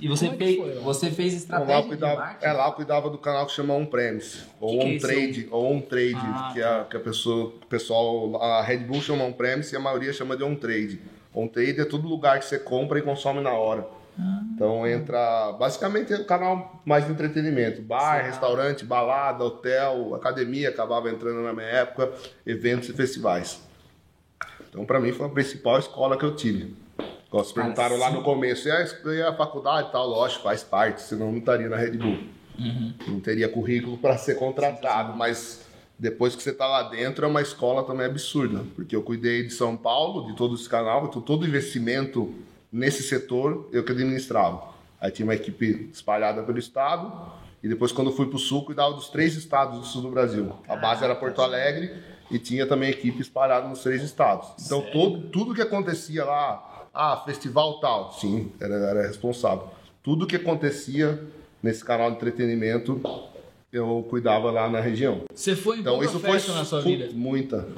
E você, é fez, foi, você fez estratégia lá cuidava, marketing? é, lá eu cuidava do canal que chama On Premise, ou Que que é On Trade, ou On Trade, Ah, que, é, a- que a pessoa, o pessoal, a Red Bull chama On Premise e a maioria chama de On Trade. On Trade é todo lugar que você compra e consome na hora. Ah. Então entra, basicamente é o canal mais de entretenimento, bar, restaurante, balada, hotel, academia acabava entrando na minha época, eventos e festivais. Então para mim foi a principal escola que eu tive. Vocês perguntaram lá sim. no começo, e a, e a faculdade e tal, lógico, faz parte, senão não estaria na Red Bull. Não teria currículo para ser contratado, mas depois que você está lá dentro é uma escola também absurda, porque eu cuidei de São Paulo, de todo esse canal, então todo investimento nesse setor eu que administrava. Aí tinha uma equipe espalhada pelo estado e depois quando fui para o sul cuidava dos três estados do sul do Brasil. A base era Porto Alegre e tinha também equipe espalhada nos três estados. Então todo, tudo que acontecia lá, ah, festival tal, sim, era, era responsável. Tudo que acontecia nesse canal de entretenimento eu cuidava lá na região. Você foi em Então pouca isso foi festa na sua vida. muita.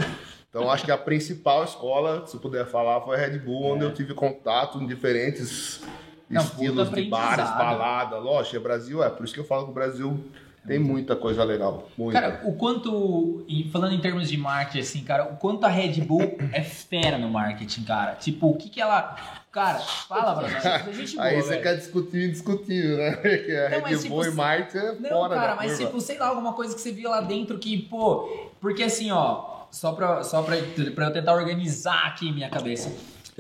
Então acho que a principal escola, se puder falar, foi a Red Bull, onde eu tive contato em diferentes Não, estilos de bares, balada. Lógico, é Brasil, é por isso que eu falo que o Brasil tem muita coisa legal. Muita. Cara, o quanto, falando em termos de marketing, assim, cara, o quanto a Red Bull é fera no marketing, cara. Tipo, o que que ela. Cara, fala pra nós. É boa, Aí você velho. quer discutir indiscutível, né? Porque a Red mas, Bull tipo, e Marte é Não, fora cara, mas curva. tipo, sei lá, alguma coisa que você viu lá dentro que, pô. Porque assim, ó, só pra, só pra, pra eu tentar organizar aqui minha cabeça.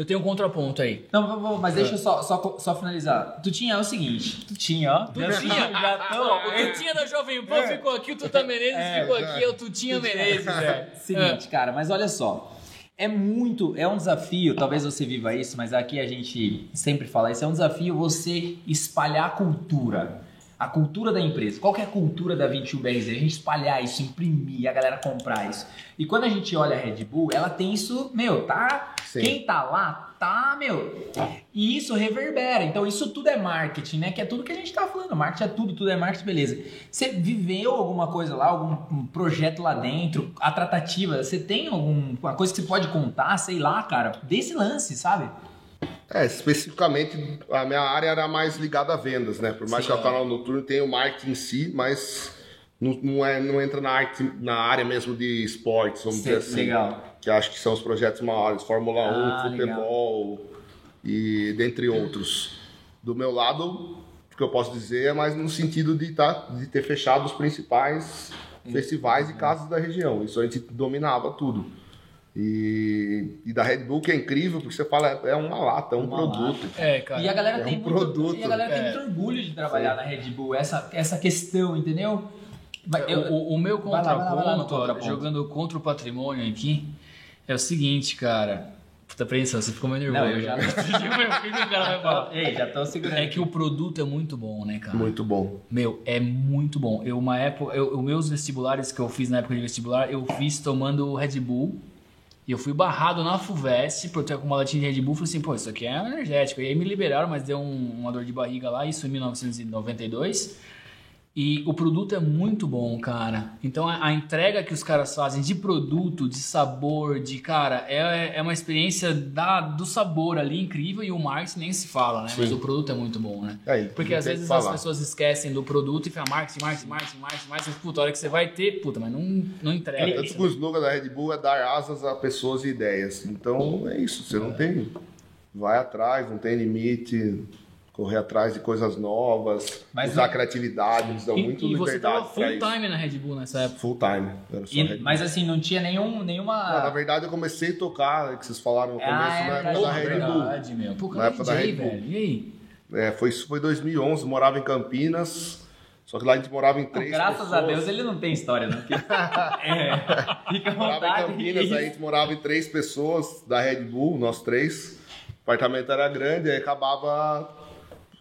Eu tenho um contraponto aí. Não, mas deixa eu só, só, só finalizar. Tu tinha é o seguinte, tu tinha, ó. Tu tinha, já tô. O Tutinha da Jovem Pan ficou aqui, o Tuta Menezes ficou aqui, é o Tutinha Menezes, velho. Seguinte, cara, mas olha só. É muito, é um desafio, talvez você viva isso, mas aqui a gente sempre fala isso, é um desafio você espalhar a cultura. A cultura da empresa. Qual é a cultura da 21BRZ? A gente espalhar isso, imprimir, a galera comprar isso. E quando a gente olha a Red Bull, ela tem isso, meu, tá? Sim. Quem tá lá, tá, meu. E isso reverbera. Então, isso tudo é marketing, né? Que é tudo que a gente tá falando. Marketing é tudo, tudo é marketing, beleza. Você viveu alguma coisa lá, algum um projeto lá dentro, a tratativa? Você tem alguma coisa que você pode contar, sei lá, cara, desse lance, sabe? É, especificamente a minha área era mais ligada a vendas, né? Por mais Sim. que o canal noturno tenha o marketing em si, mas não, não, é, não entra na, arte, na área mesmo de esportes, vamos Sei, dizer assim. legal. Que acho que são os projetos maiores, Fórmula 1, Ah, futebol e dentre outros. Do meu lado, o que eu posso dizer é mais no sentido de, tá, de ter fechado os principais festivais e casas da região. Isso a gente dominava tudo. E, e da Red Bull, que é incrível, porque você fala, é uma lata, é um Uma produto. É, cara. E a galera é tem um muito, produto. E a galera tem É. muito orgulho de trabalhar na Red Bull, essa, essa questão, entendeu? Mas eu- o, o meu contraponto, jogando contra o patrimônio aqui, é o seguinte, cara. Puta apreensão, você ficou meio Não, nervoso. eu já-? Ei, já tô segurando. É que o produto é muito bom, né, cara? Muito bom. Meu, é muito bom. Eu, uma época, eu, os meus vestibulares que eu fiz na época de vestibular, eu fiz tomando Red Bull. E eu fui barrado na FUVEST por ter com uma latinha de Red Bull. Falei assim, pô, isso aqui é energético. E aí me liberaram, mas deu um- uma dor de barriga lá, isso em 1992. E o produto é muito bom, cara. Então a, a entrega que os caras fazem de produto, de sabor, de cara, é, é uma experiência da, do sabor ali incrível e o marketing nem se fala, né? Mas Sim. o produto é muito bom, né? É, Porque às vezes as pessoas esquecem do produto e falam marketing, marketing, marketing, marketing, marketing. Puta, a hora que você vai ter, puta, mas não, não entrega. É, tanto que o slogan da Red Bull é dar asas a pessoas e ideias. Então é isso, você não tem. Vai atrás, não tem limite, correr atrás de coisas novas, Mas usar criatividade, eles dão E, muito e você liberdade tava full pra isso. time na Red Bull nessa época. Full time. E- mas assim, não tinha nenhum, nenhuma. Não, na verdade, eu comecei a tocar, que vocês falaram no começo, Ah, é na época verdade. da Red Bull. verdade, meu. Pô, Na época da Red Bull. velho. E aí? É, foi, isso foi 2011, morava em Campinas. Só que lá a gente morava em três Graças pessoas. a Deus ele não tem história, não. Porque- é, fica à Morava em. Campinas, aí a gente morava em três pessoas da Red Bull, nós três. O apartamento era grande, aí acabava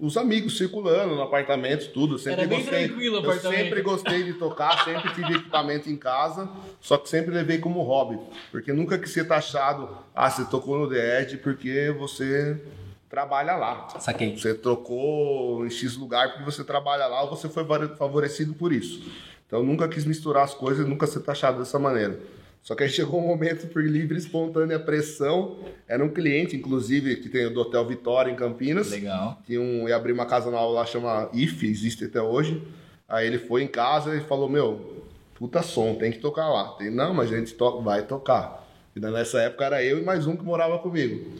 os amigos circulando no apartamento, tudo. Eu Sempre Era bem gostei, tranquilo o Eu apartamento. sempre gostei de tocar, sempre tive equipamento em casa, só que sempre levei como hobby. Porque nunca quis ser taxado, ah, você tocou no The Edge porque você trabalha lá. Saquei. Você trocou em X lugar porque você trabalha lá ou você foi favorecido por isso. Então nunca quis misturar as coisas, nunca ser taxado dessa maneira. Só que aí chegou um momento por livre e espontânea pressão. Era um cliente, inclusive, que tem do Hotel Vitória em Campinas. Legal. Tinha um, ia abrir uma casa nova lá, chama IF, existe até hoje. Aí ele foi em casa e falou: Meu, puta som, tem que tocar lá. Tem, não, mas a gente to vai tocar. E nessa época era eu e mais um que morava comigo.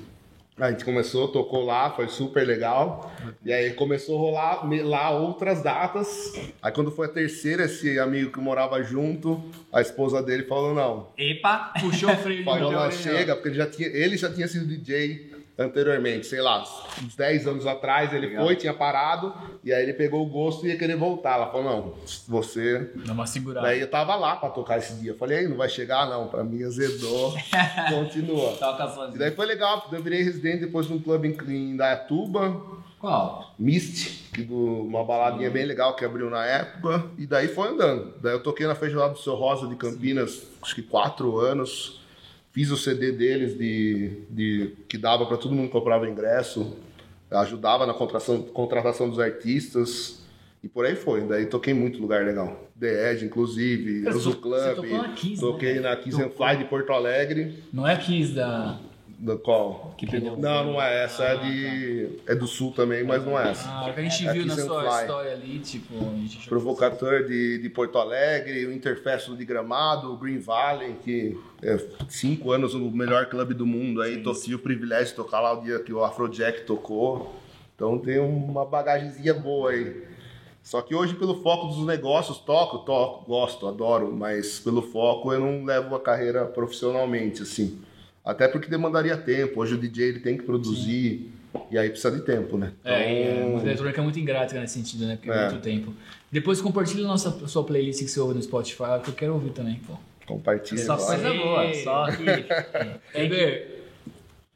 A gente começou, tocou lá, foi super legal. E aí começou a rolar me- lá outras datas. Aí quando foi a terceira, esse amigo que morava junto, a esposa dele falou: Não, Epa! Puxou o freio Falou, não, chega, porque ele já, tinha, ele já tinha sido DJ anteriormente, sei lá, uns 10 anos atrás ele foi, tinha parado, e aí ele pegou o gosto e ia querer voltar. Ela falou, não, você... Dá uma segurada. Daí eu tava lá pra tocar esse dia. Eu falei, aí, não vai chegar? Não, pra mim azedou, continua. Toca E sozinho. daí foi legal, porque eu virei residente depois de um clube em, em Indaiatuba, Qual? Mist, que do, uma baladinha bem legal que abriu na época, e daí foi andando. Daí eu toquei na feijoada do Seu Rosa de Campinas, acho que quatro anos. Fiz o CD deles de, de que dava para todo mundo que comprava ingresso, ajudava na contratação, contratação dos artistas. E por aí foi. Daí toquei muito lugar legal. The Edge, inclusive, Uso você Club. tocou na Kiss, toquei né? na Kiss and Fly de Porto Alegre. Não é Kiss da. Da qual? Que pegou. Não, não é essa. É, de, é do Sul também, mas não é essa. Ah, a gente É viu na sua Fly. história ali, tipo. Provocateur de, de Porto Alegre, o Interfesto de Gramado, o Green Valley, que é cinco anos o melhor clube do mundo. Aí tive o privilégio de tocar lá o dia que o Afrojack tocou. Então tem uma bagagemzinha boa aí. Só que hoje, pelo foco dos negócios, toco, toco, gosto, adoro, mas pelo foco eu não levo a carreira profissionalmente, assim. Até porque demandaria tempo. Hoje o DJ ele tem que produzir e aí precisa de tempo, né? É, Então, a eletrônica é muito ingrata nesse sentido, né? Porque é, É. muito tempo. Depois compartilha a nossa, sua playlist que você ouve no Spotify, que eu quero ouvir também, pô. compartilha. Só coisa boa. Só que. Quer ver?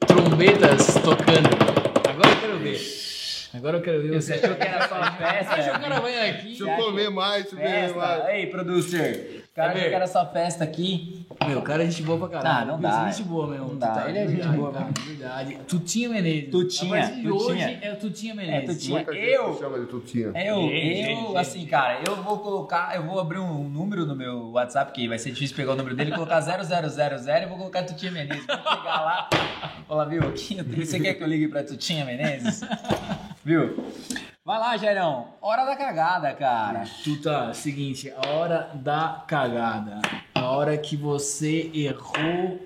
Trombetas tocando. Agora eu quero ver. Agora eu quero ver Você achou que era só festa? Acho que o cara vai aqui. Deixa eu comer mais, deixa eu comer mais. Ei, producer. O cara só festa aqui. Meu, o cara é gente boa pra caralho. Ah, não Viu? dá. Gente boa mesmo. Não dá. Tá- Ele é gente boa cara. Verdade. Tutinha Menezes. Tutinha, A partir de Tutinha. hoje é Tutinha É, Menezes. Tutinha. Muita gente Eu- chama de tutinha. Eu, Gente, eu, gente, assim, cara, eu vou colocar, eu vou abrir um número no meu WhatsApp, que vai ser difícil pegar o número dele, colocar 0000 e vou colocar Tutinha Menezes. Vou chegar lá, falar, viu, aqui, você quer que eu ligue pra Tutinha Menezes? Viu? Vai lá, Gerão. Hora da cagada, cara. Tuta, seguinte, a hora da cagada. A hora que você errou.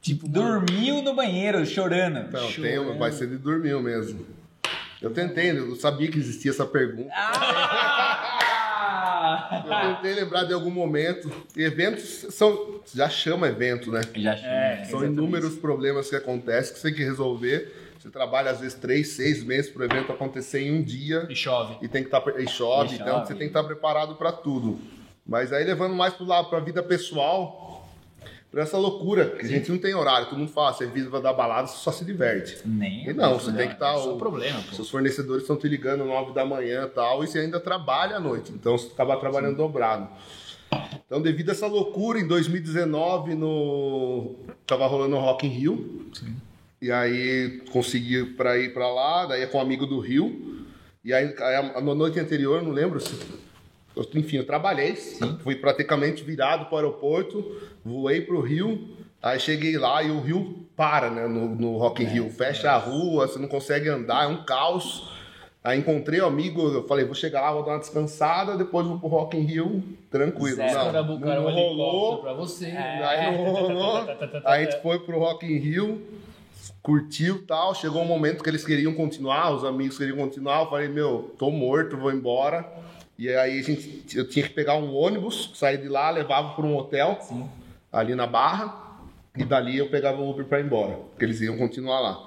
Tipo, Dormiu no banheiro, chorando. Não, Show, tem, vai ser de dormir mesmo. Eu tentei, eu sabia que existia essa pergunta. Ah! Eu tentei lembrar de algum momento. Eventos são. Já chama evento, né? Já É, São inúmeros problemas que acontecem que você tem que resolver. Você trabalha às vezes três, seis meses para o evento acontecer em um dia E chove. e tem que estar e chove, E então chove. você tem que estar preparado para tudo. Mas aí levando mais para lado para a vida pessoal, para essa loucura que a gente não tem horário. Todo mundo fala, você vive da balada, você só se diverte. Nem. E não, você tem que estar. Só problema, pô. Seus fornecedores estão te ligando 9 da manhã e tal, e você ainda trabalha à noite. Então você acaba trabalhando dobrado. Então, devido a essa loucura, em 2019, no... tava rolando o Rock in Rio. E aí consegui para ir para lá, daí é com um amigo do Rio. E aí, na noite anterior, não lembro se. eu- Enfim, eu trabalhei, fui praticamente virado para o aeroporto, voei para o Rio, aí cheguei lá e o Rio para, né, no, no Rock in Rio, fecha a rua, você não consegue andar, é um caos. Aí encontrei o amigo, eu falei, vou chegar lá, vou dar uma descansada, depois vou pro Rock in Rio, tranquilo. Não, Cara, não, um rolou, helicóptero pra você. Aí não rolou. Aí a gente foi pro Rock in Rio, curtiu tal. Chegou um momento que eles queriam continuar, os amigos queriam continuar. Eu falei, meu, tô morto, vou embora. E aí a gente, eu tinha que pegar um ônibus, sair de lá, levava para um hotel ali na Barra. E dali eu pegava o Uber para ir embora, porque eles iam continuar lá.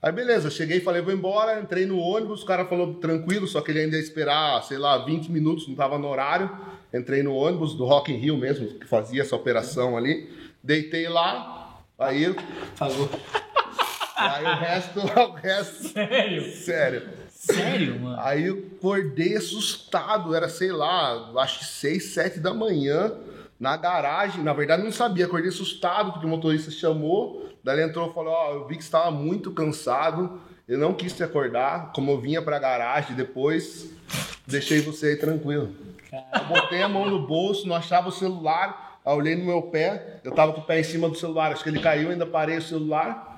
Aí beleza, cheguei, falei, vou embora, entrei no ônibus, o cara falou tranquilo, só que ele ainda ia esperar, sei lá, 20 minutos, não tava no horário. Entrei no ônibus do Rock in Rio mesmo, que fazia essa operação ali. Deitei lá, aí, Pagou. Aí o resto, o resto, Sério? sério. Sério, mano? Aí eu acordei assustado, era, sei lá, acho que 6, 7 da manhã, na garagem. Na verdade, não sabia, acordei assustado, porque o motorista chamou. Daí ele entrou e falou: Ó, eu vi que você estava muito cansado, eu não quis te acordar. Como eu vinha pra garagem depois, deixei você aí tranquilo. Eu botei a mão no bolso, não achava o celular. Aí olhei no meu pé, eu tava com o pé em cima do celular, acho que ele caiu, ainda parei o celular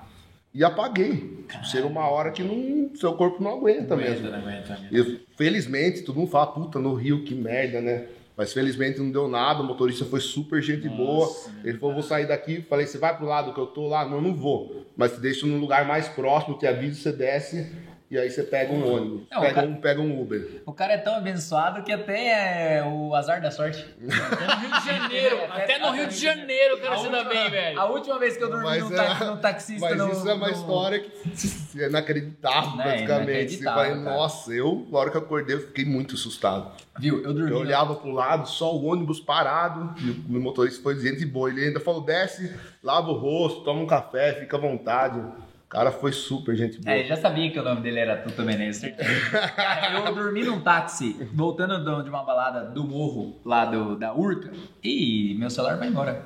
e apaguei. Chega uma hora que não, seu corpo não aguenta mesmo. Não aguenta, não aguenta. E, felizmente, todo mundo fala, puta, no Rio, que merda, né? Mas felizmente não deu nada, o motorista foi super gente boa. Ele falou, vou sair daqui. Falei, você vai pro lado que eu tô lá? Não, não vou. Mas te deixo num lugar mais próximo, te aviso, você desce e aí você pega um ônibus. Não, pega, cara- um, pega um Uber. O cara é tão abençoado que até é o azar da sorte. Até no Rio de Janeiro, até no Rio de Janeiro o cara se dá bem, velho. A última vez que eu dormi Mas, num, é- num taxista mas no, isso é uma no- história que é inacreditável, praticamente. Fala, cara. nossa, eu, na hora que eu acordei, eu fiquei muito assustado. Viu? Eu dormi. Eu olhava pro lado, só o ônibus parado, e o motorista foi gente boa. Ele ainda falou: desce, lava o rosto, toma um café, fica à vontade. O cara foi super gente boa. É, já sabia que o nome dele era Tuta Menezes, eu dormi num táxi, voltando do- de uma balada do morro, lá do, da Urca, e meu celular vai embora.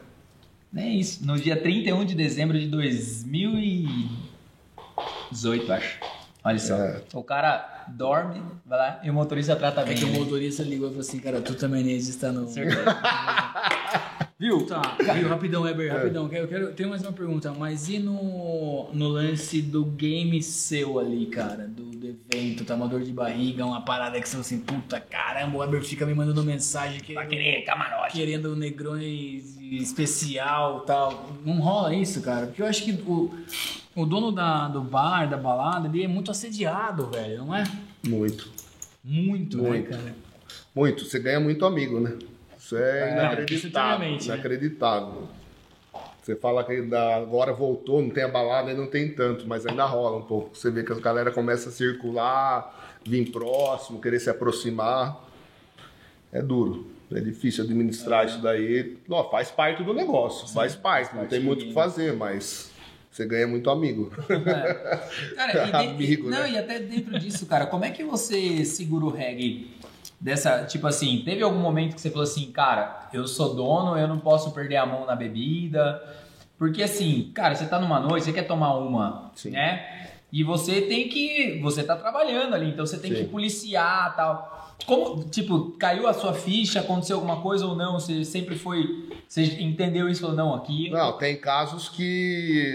É isso. No dia 31 de dezembro de 2018, acho. Olha só. É. O cara dorme, vai lá, e o motorista trata É bem. que o ele. motorista ligou e falou assim, cara, Tuta Menezes tá no... Viu? Tá, viu? Rapidão, Weber, rapidão. Eu quero, tenho mais uma pergunta, mas e no, no lance do game seu ali, cara? Do, do evento, tá uma dor de barriga, uma parada que você fala assim, puta caramba, o Weber fica me mandando mensagem querendo, Vai querer camarote. querendo negrões especial tal. Não rola isso, cara? Porque eu acho que o, o dono da, do bar, da balada, ele é muito assediado, velho, não é? Muito. Muito, né, Muito. cara? Muito. Você ganha muito amigo, né? Isso é Não, inacreditável. né? Inacreditável. Você fala que agora voltou, não tem a balada, não tem tanto, mas ainda rola um pouco. Você vê que a galera começa a circular, vir próximo, querer se aproximar. É duro. É difícil administrar isso daí. Não, faz parte do negócio, faz parte. Não tem muito o que fazer, mas você ganha muito amigo. Cara, e de- Amigo, não, né? e até dentro disso, cara, como é que você segura o reggae dessa, tipo assim, teve algum momento que você falou assim, cara, eu sou dono, eu não posso perder a mão na bebida, porque assim, cara, você tá numa noite, você quer tomar uma, Sim. né? E você tem que, você tá trabalhando ali, então você tem Sim. que policiar, tal. Como, tipo, caiu a sua ficha, aconteceu alguma coisa ou não? Você sempre foi, você entendeu isso ou não aqui? Não, tem casos que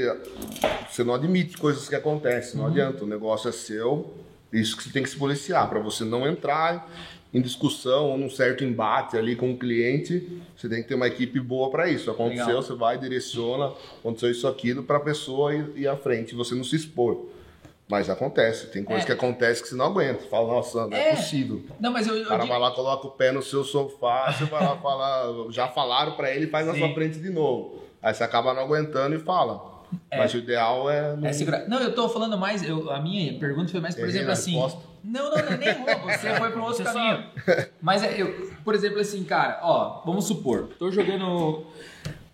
você não admite coisas que acontecem, não adianta. O negócio é seu, isso que você tem que se policiar, para você não entrar em discussão ou num certo embate ali com o cliente. Você tem que ter uma equipe boa para isso. Aconteceu, Legal. você vai, direciona, aconteceu isso, aquilo, para a pessoa ir, ir à frente, você não se expor. Mas acontece, tem coisa É. que acontece que você não aguenta. Fala, nossa, não é, É. possível. Não, mas eu, eu O cara digo- vai lá, coloca o pé no seu sofá, você vai lá falar, já falaram pra ele, faz na Sim. sua frente de novo. Aí você acaba não aguentando e fala. Mas o ideal é. não- É segurar. Não, eu tô falando mais. eu- a minha pergunta foi mais, por Errei exemplo, assim. resposta. Não, não, não é nem errou. Você foi para um outro Você caminho. Mas é, eu, por exemplo, assim, cara, ó, vamos supor, tô jogando.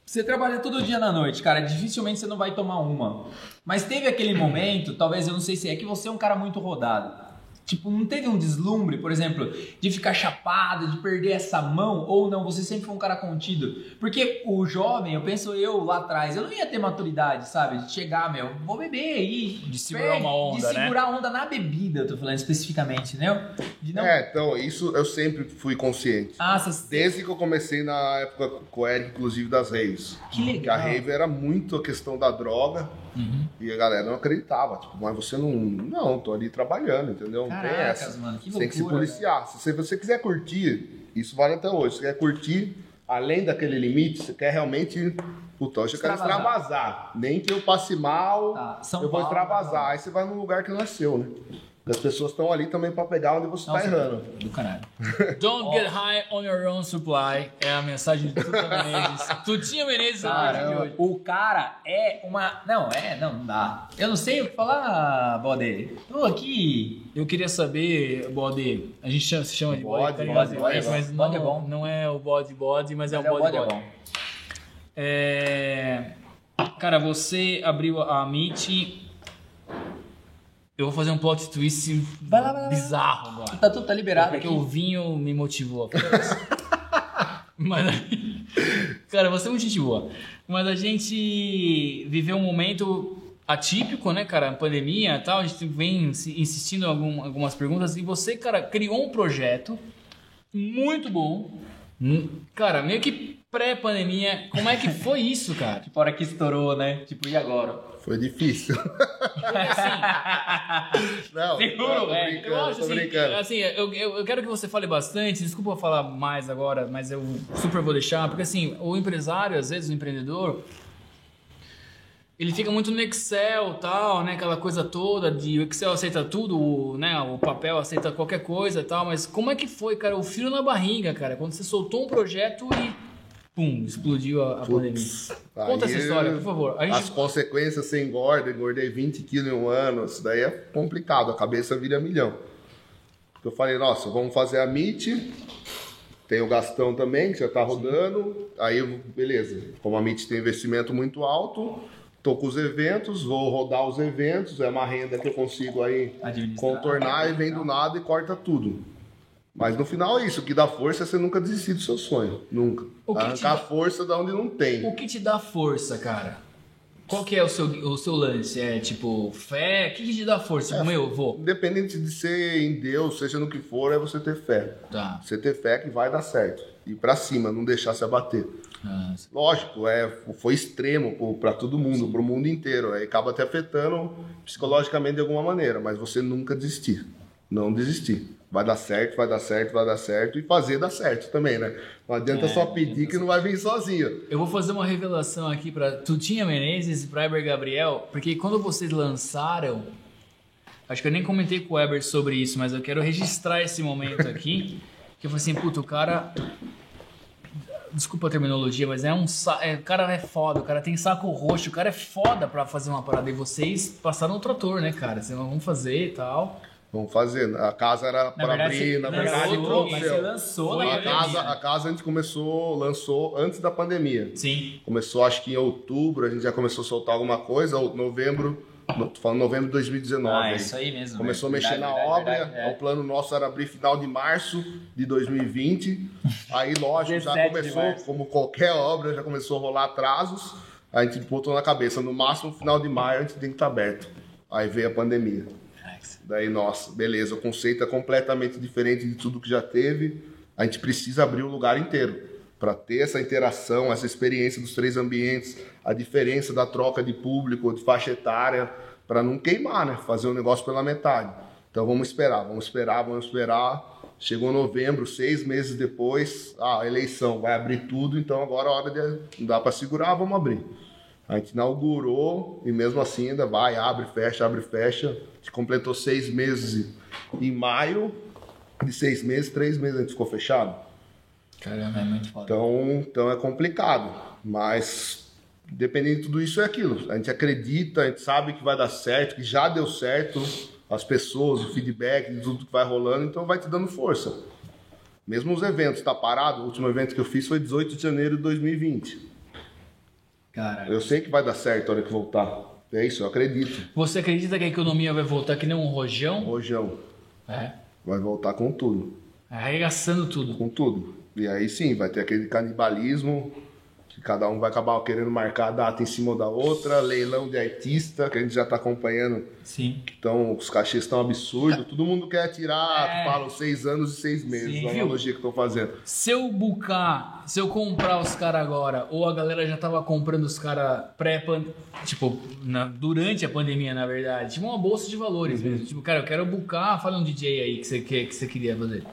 Você trabalha todo dia na noite, cara. Dificilmente você não vai tomar uma. Mas teve aquele momento, talvez eu não sei se é que você é um cara muito rodado. Tipo, não teve um deslumbre, por exemplo, de ficar chapado, de perder essa mão, ou não, você sempre foi um cara contido. Porque o jovem, eu penso eu lá atrás, eu não ia ter maturidade, sabe? De chegar, meu, vou beber aí. De segurar uma onda, De né? segurar a onda na bebida, eu tô falando especificamente, né? De não... É, então, isso eu sempre fui consciente. Ah, você... Desde que eu comecei na época com o Eric, inclusive das raves. Que legal. Que a rave era muito a questão da droga Uhum. e a galera não acreditava. Tipo, mas você não. Não, tô ali trabalhando, entendeu? Não tem essa. mano, que Você tem que se loucura, policiar. Se você quiser curtir, isso vale até hoje. Se você quer curtir além daquele limite, você quer realmente. Puta, hoje eu quero Extravasar. Nem que eu passe mal, Tá, eu vou Paulo, extravasar. Aí você vai num lugar que não é seu, né? As pessoas estão ali também para pegar onde você está errando. Do caralho. Don't get high on your own supply. É a mensagem de Tuta Menezes. Tutinha Menezes Caramba, hoje. o cara é uma. Não, é, não, não dá. Eu não sei o que falar, Bode. Tô aqui. Eu queria saber, Bode, a gente chama- se chama de bode, Bode, carinhosamente, bode, bode é mas não, Bode é bom. não é o bode bode, mas é Mas o bode é bode. bom. É... Cara, você abriu a Meet. Eu vou fazer um plot twist Vai lá, vai lá, bizarro agora. Tá tudo tá liberado Porque aqui. o vinho me motivou a fazer isso. Mas cara, você é muito gente boa. Mas a gente viveu um momento atípico, né, cara? Pandemia e tal. A gente vem insistindo em algum- algumas perguntas. E você, cara, criou um projeto muito bom. Cara, meio que pré-pandemia. Como é que foi isso, cara? Tipo, a hora que estourou, né? Tipo, e agora? Foi difícil. Não, Seguro, não, tô É, brincando, eu acho tô assim, brincando. assim eu, eu, eu quero que você fale bastante, desculpa falar mais agora, mas eu super vou deixar, porque assim, o empresário, às vezes, o empreendedor, ele fica muito no Excel tal, né? Aquela coisa toda de o Excel aceita tudo, o, né? O papel aceita qualquer coisa tal, mas como é que foi, cara? O frio na barriga, cara, quando você soltou um projeto e pum, explodiu a, a pandemia. Conta essa história, por favor. Gente- As consequências, você engorda, engordei 20 quilos em um ano, isso daí é complicado, a cabeça vira milhão. Eu falei, nossa, vamos fazer a Meet, tem o Gastão também, que já tá rodando, aí, beleza, como a Meet tem investimento muito alto, tô com os eventos, vou rodar os eventos, é uma renda que eu consigo aí contornar e vem do nada e corta tudo. Mas no final é isso, o que dá força é você nunca desistir do seu sonho. Nunca. O que Arrancar dá- força da onde não tem. O que te dá força, cara? Qual que é o seu, o seu lance? É tipo fé? O que, que te dá força? Tipo, meu, eu vou. Independente de ser em Deus, seja no que for, é você ter fé. Tá. Você ter fé que vai dar certo. Ir pra cima, não deixar se abater. Ah, Lógico, é, foi extremo para todo mundo, pro mundo inteiro. Aí acaba te afetando psicologicamente de alguma maneira, mas você nunca desistir. Não desistir. Vai dar certo, vai dar certo, vai dar certo. E fazer dar certo também, né? Não adianta É, só pedir que não vai vir sozinho. Eu vou fazer uma revelação aqui pra Tutinha Menezes e pra Eber Gabriel, porque quando vocês lançaram, acho que eu nem comentei com o Eber sobre isso, mas eu quero registrar esse momento aqui, que eu falei assim, puta, o cara... Desculpa a terminologia, mas é um é, o cara é foda, o cara tem saco roxo, o cara é foda pra fazer uma parada. E vocês passaram no trator, né, cara? Vocês vão fazer e tal. Vamos fazer. A casa era para abrir, na lançou, verdade, mas aconteceu. você lançou Foi na A casa, pandemia. a casa a gente começou, lançou antes da pandemia. Sim. Começou acho que em outubro, a gente já começou a soltar alguma coisa, ou novembro, no- tô falando novembro de 2019. Ah, é isso aí mesmo. Começou a velho. mexer Verdade, na obra, verdade, é. o plano nosso era abrir final de março de 2020. Aí, lógico, já 17 de começou, como qualquer obra, já começou a rolar atrasos. A gente botou na cabeça, no máximo final de maio a gente tem que estar aberto. Aí veio a pandemia. Daí, nossa, beleza, o conceito é completamente diferente de tudo que já teve. A gente precisa abrir o lugar inteiro para ter essa interação, essa experiência dos três ambientes, a diferença da troca de público, de faixa etária, para não queimar, né? Fazer o negócio pela metade. Então vamos esperar, vamos esperar, vamos esperar. Chegou novembro, seis meses depois, ah, eleição, vai abrir tudo, então agora é hora de. Não dá para segurar, vamos abrir. A gente inaugurou e mesmo assim ainda vai, abre, fecha, abre, fecha. A gente completou seis meses em maio. De seis meses, três meses a gente ficou fechado. Caramba, é muito foda. Então, então é complicado. Mas dependendo de tudo isso é aquilo. A gente acredita, a gente sabe que vai dar certo, que já deu certo. As pessoas, o feedback tudo que vai rolando, então vai te dando força. Mesmo os eventos, tá parado? O último evento que eu fiz foi 18 de janeiro de 2020. Eu sei que vai dar certo a hora que voltar. É isso, eu acredito. Você acredita que a economia vai voltar que nem um rojão? Rojão É. vai voltar com tudo. Arregaçando tudo. Com tudo. E aí sim, vai ter aquele canibalismo, cada um vai acabar querendo marcar a data em cima da outra, leilão de artista, que a gente já tá acompanhando. sim. Então, os cachês estão absurdos. Todo mundo quer tirar, É. fala, seis anos e seis meses, Sim, a analogia que eu tô fazendo. Se eu bucar, se eu comprar os caras agora, ou a galera já tava comprando os caras pré tipo, na- durante a pandemia, na verdade, tipo uma bolsa de valores mesmo. Tipo, cara, eu quero bucar, fala um DJ aí que você, que, que você queria fazer.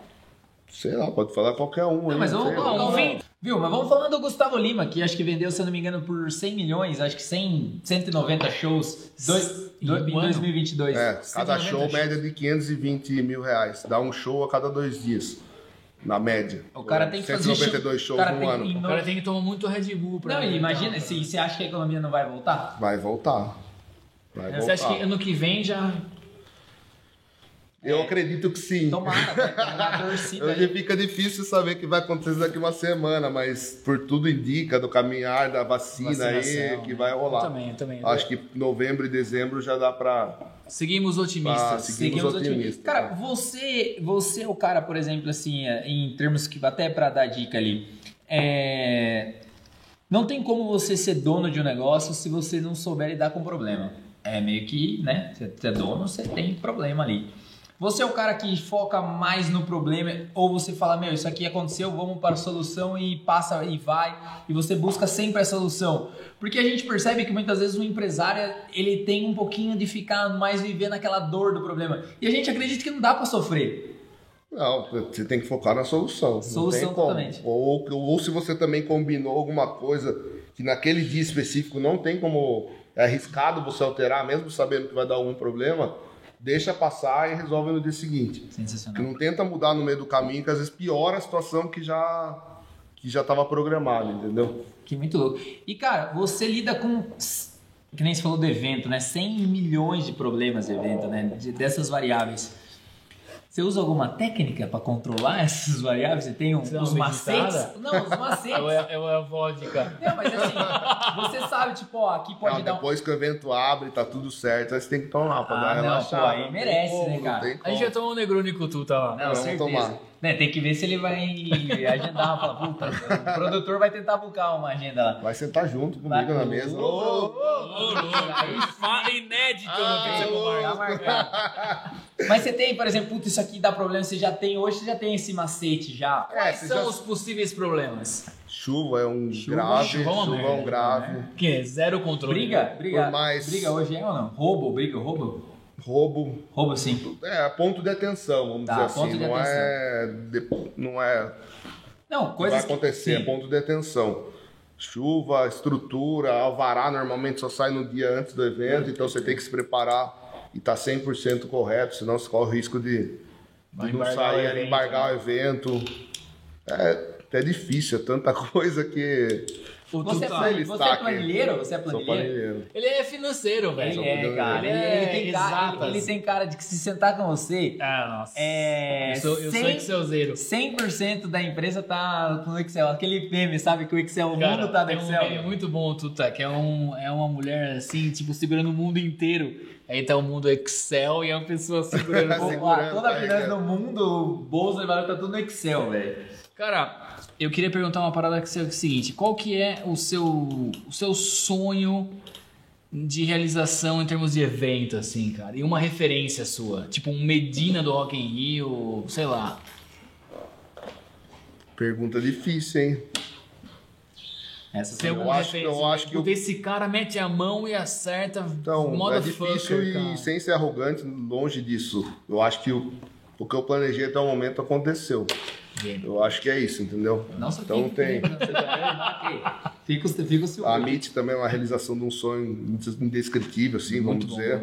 Sei lá, pode falar qualquer um. Não, aí, mas vamos, vamos, vamos- viu? Mas vamos falando do Gustavo Lima, que acho que vendeu, se eu não me engano, por 100 milhões, acho que 100, 190 shows. Dois, Do, Em em um ano? 2022. É, cada 190 show shows. média de 520 mil reais. Dá um show a cada dois dias. Na média. O cara tem que fazer 192 show- shows cara no tem ano. O cara tem que tomar muito Red Bull pra. Não, imagina, se você acha que a economia não vai voltar? Vai voltar. Vai Você acha que voltar. ano que vem já. Eu acredito que sim. Tomara, torcida Hoje aí. fica difícil saber o que vai acontecer daqui uma semana, mas por tudo indica do caminhar da vacina aí Vacinação, que né? vai rolar. Eu também, eu também. Acho que novembro e dezembro já dá pra. Seguimos otimistas. Ah, seguimos otimistas, Cara, né? você, você é o cara, por exemplo, assim, é, em termos que até pra dar dica ali, é, não tem como você ser dono de um negócio se você não souber lidar com o problema. É meio que, né? Você é dono, você tem problema ali. Você é o cara que foca mais no problema ou você fala, meu, isso aqui aconteceu, vamos para a solução e passa e vai e você busca sempre a solução. Porque a gente percebe que muitas vezes o empresário, ele tem um pouquinho de ficar mais vivendo aquela dor do problema. E a gente acredita que não dá para sofrer. Não, você tem que focar na solução. Solução totalmente. Ou, ou se você também combinou alguma coisa que naquele dia específico não tem como. É arriscado você alterar, mesmo sabendo que vai dar algum problema, deixa passar e resolve no dia seguinte. Que Sensacional. não tenta mudar no meio do caminho, que às vezes piora a situação que já que já estava programada, entendeu? Que muito louco. E cara, você lida com que nem você falou do evento, né? 100 milhões de problemas de evento, né? De- dessas variáveis. Você usa alguma técnica para controlar essas variáveis? Você tem um, Você os uma macetes? Não, os macetes. Eu é, eu é a vodka. Não, mas assim, você sabe, tipo, ó, aqui pode Não, dar um... depois que o evento abre, tá tudo certo, aí você tem que tomar pra Ah, dar não, relaxada. pô, aí merece, né, cara? A gente vai tomar um Negroni com tu, tá lá. Não, Vamos certeza. tomar. Né, tem que ver se ele vai agendar. Fala, puta, o produtor vai tentar buscar uma agenda lá. Vai sentar junto Vai- comigo na mesa. Ô, ô, ô, Aí fala inédito Ah, no Marcos. marcado. Mas você tem, por exemplo, puta, isso aqui dá problema, você já tem, hoje você já tem esse macete já. É, Quais você são já- os possíveis problemas? Chuva é um Chuva, grave, chuva é uma chuvão merda, grave, Que é zero controle. Briga, briga, Por mais- briga hoje é ou não? Roubo, briga, roubo? Roubo. Roubo sim. É, ponto de atenção, vamos Tá, dizer assim. não, atenção. É, de- não é. Não, coisas vai acontecer, que, é ponto de atenção. Chuva, estrutura, alvará normalmente só sai no dia antes do evento, então você tem que se preparar e tá estar 100% correto, senão você corre o risco de, de não sair, o evento, embargar o evento. É, é difícil, é tanta coisa que. O Você, é, plan- ele você está é planilheiro? Você é Sou planilheiro? planilheiro. Ele é financeiro, velho. Ele é, cara. Ele, Ele é ele tem cara, ele, ele tem cara de que se sentar com você, Ah, nossa. é. Eu sou, eu sou cem- Excelzeiro. 100% da empresa tá no Excel. Aquele meme, sabe? Que o Excel, o Cara, mundo tá no um Excel. meme muito bom, Tuta, que é, um, é uma mulher assim, tipo, segurando o mundo inteiro. Aí tá o mundo Excel e é uma pessoa segurando. Pô, segurando, toda a finança ligado? do mundo, o bolsa, tá tudo no Excel, velho. Cara, eu queria perguntar uma parada que é o seguinte: qual que é o seu, o seu sonho de realização em termos de evento, assim, cara? E uma referência sua? Tipo um Medina do Rock in Rio, sei lá. Pergunta difícil, hein? Essa Tem eu acho- eu acho que eu- Esse cara mete a mão e acerta. Então, é difícil motherfucker, e cara. sem ser arrogante, longe disso. Eu acho que o, o que eu planejei até o momento aconteceu. Eu acho que é isso, entendeu? Nossa, então tem. Ok. Fica, fica o ciúme. A MIT também é uma realização de um sonho indescritível, assim, vamos Muito bom, dizer.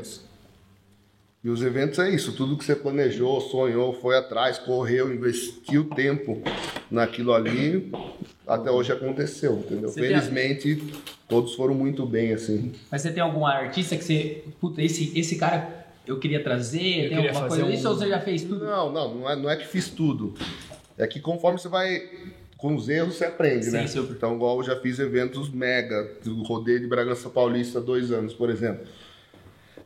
E os eventos é isso, tudo que você planejou, sonhou, foi atrás, correu, investiu tempo naquilo ali, até hoje aconteceu, entendeu? Você tem- Felizmente, todos foram muito bem, assim. Mas você tem algum artista que você. Puta, esse, esse cara eu queria trazer? tem queria alguma fazer coisa? um- Isso ou você já fez tudo? Não, não, não é, não é que fiz tudo. É que conforme você vai. Com os erros você aprende, Sim, né? super. Então, igual eu já fiz eventos mega, do rodeio de Bragança Paulista há dois anos, por exemplo.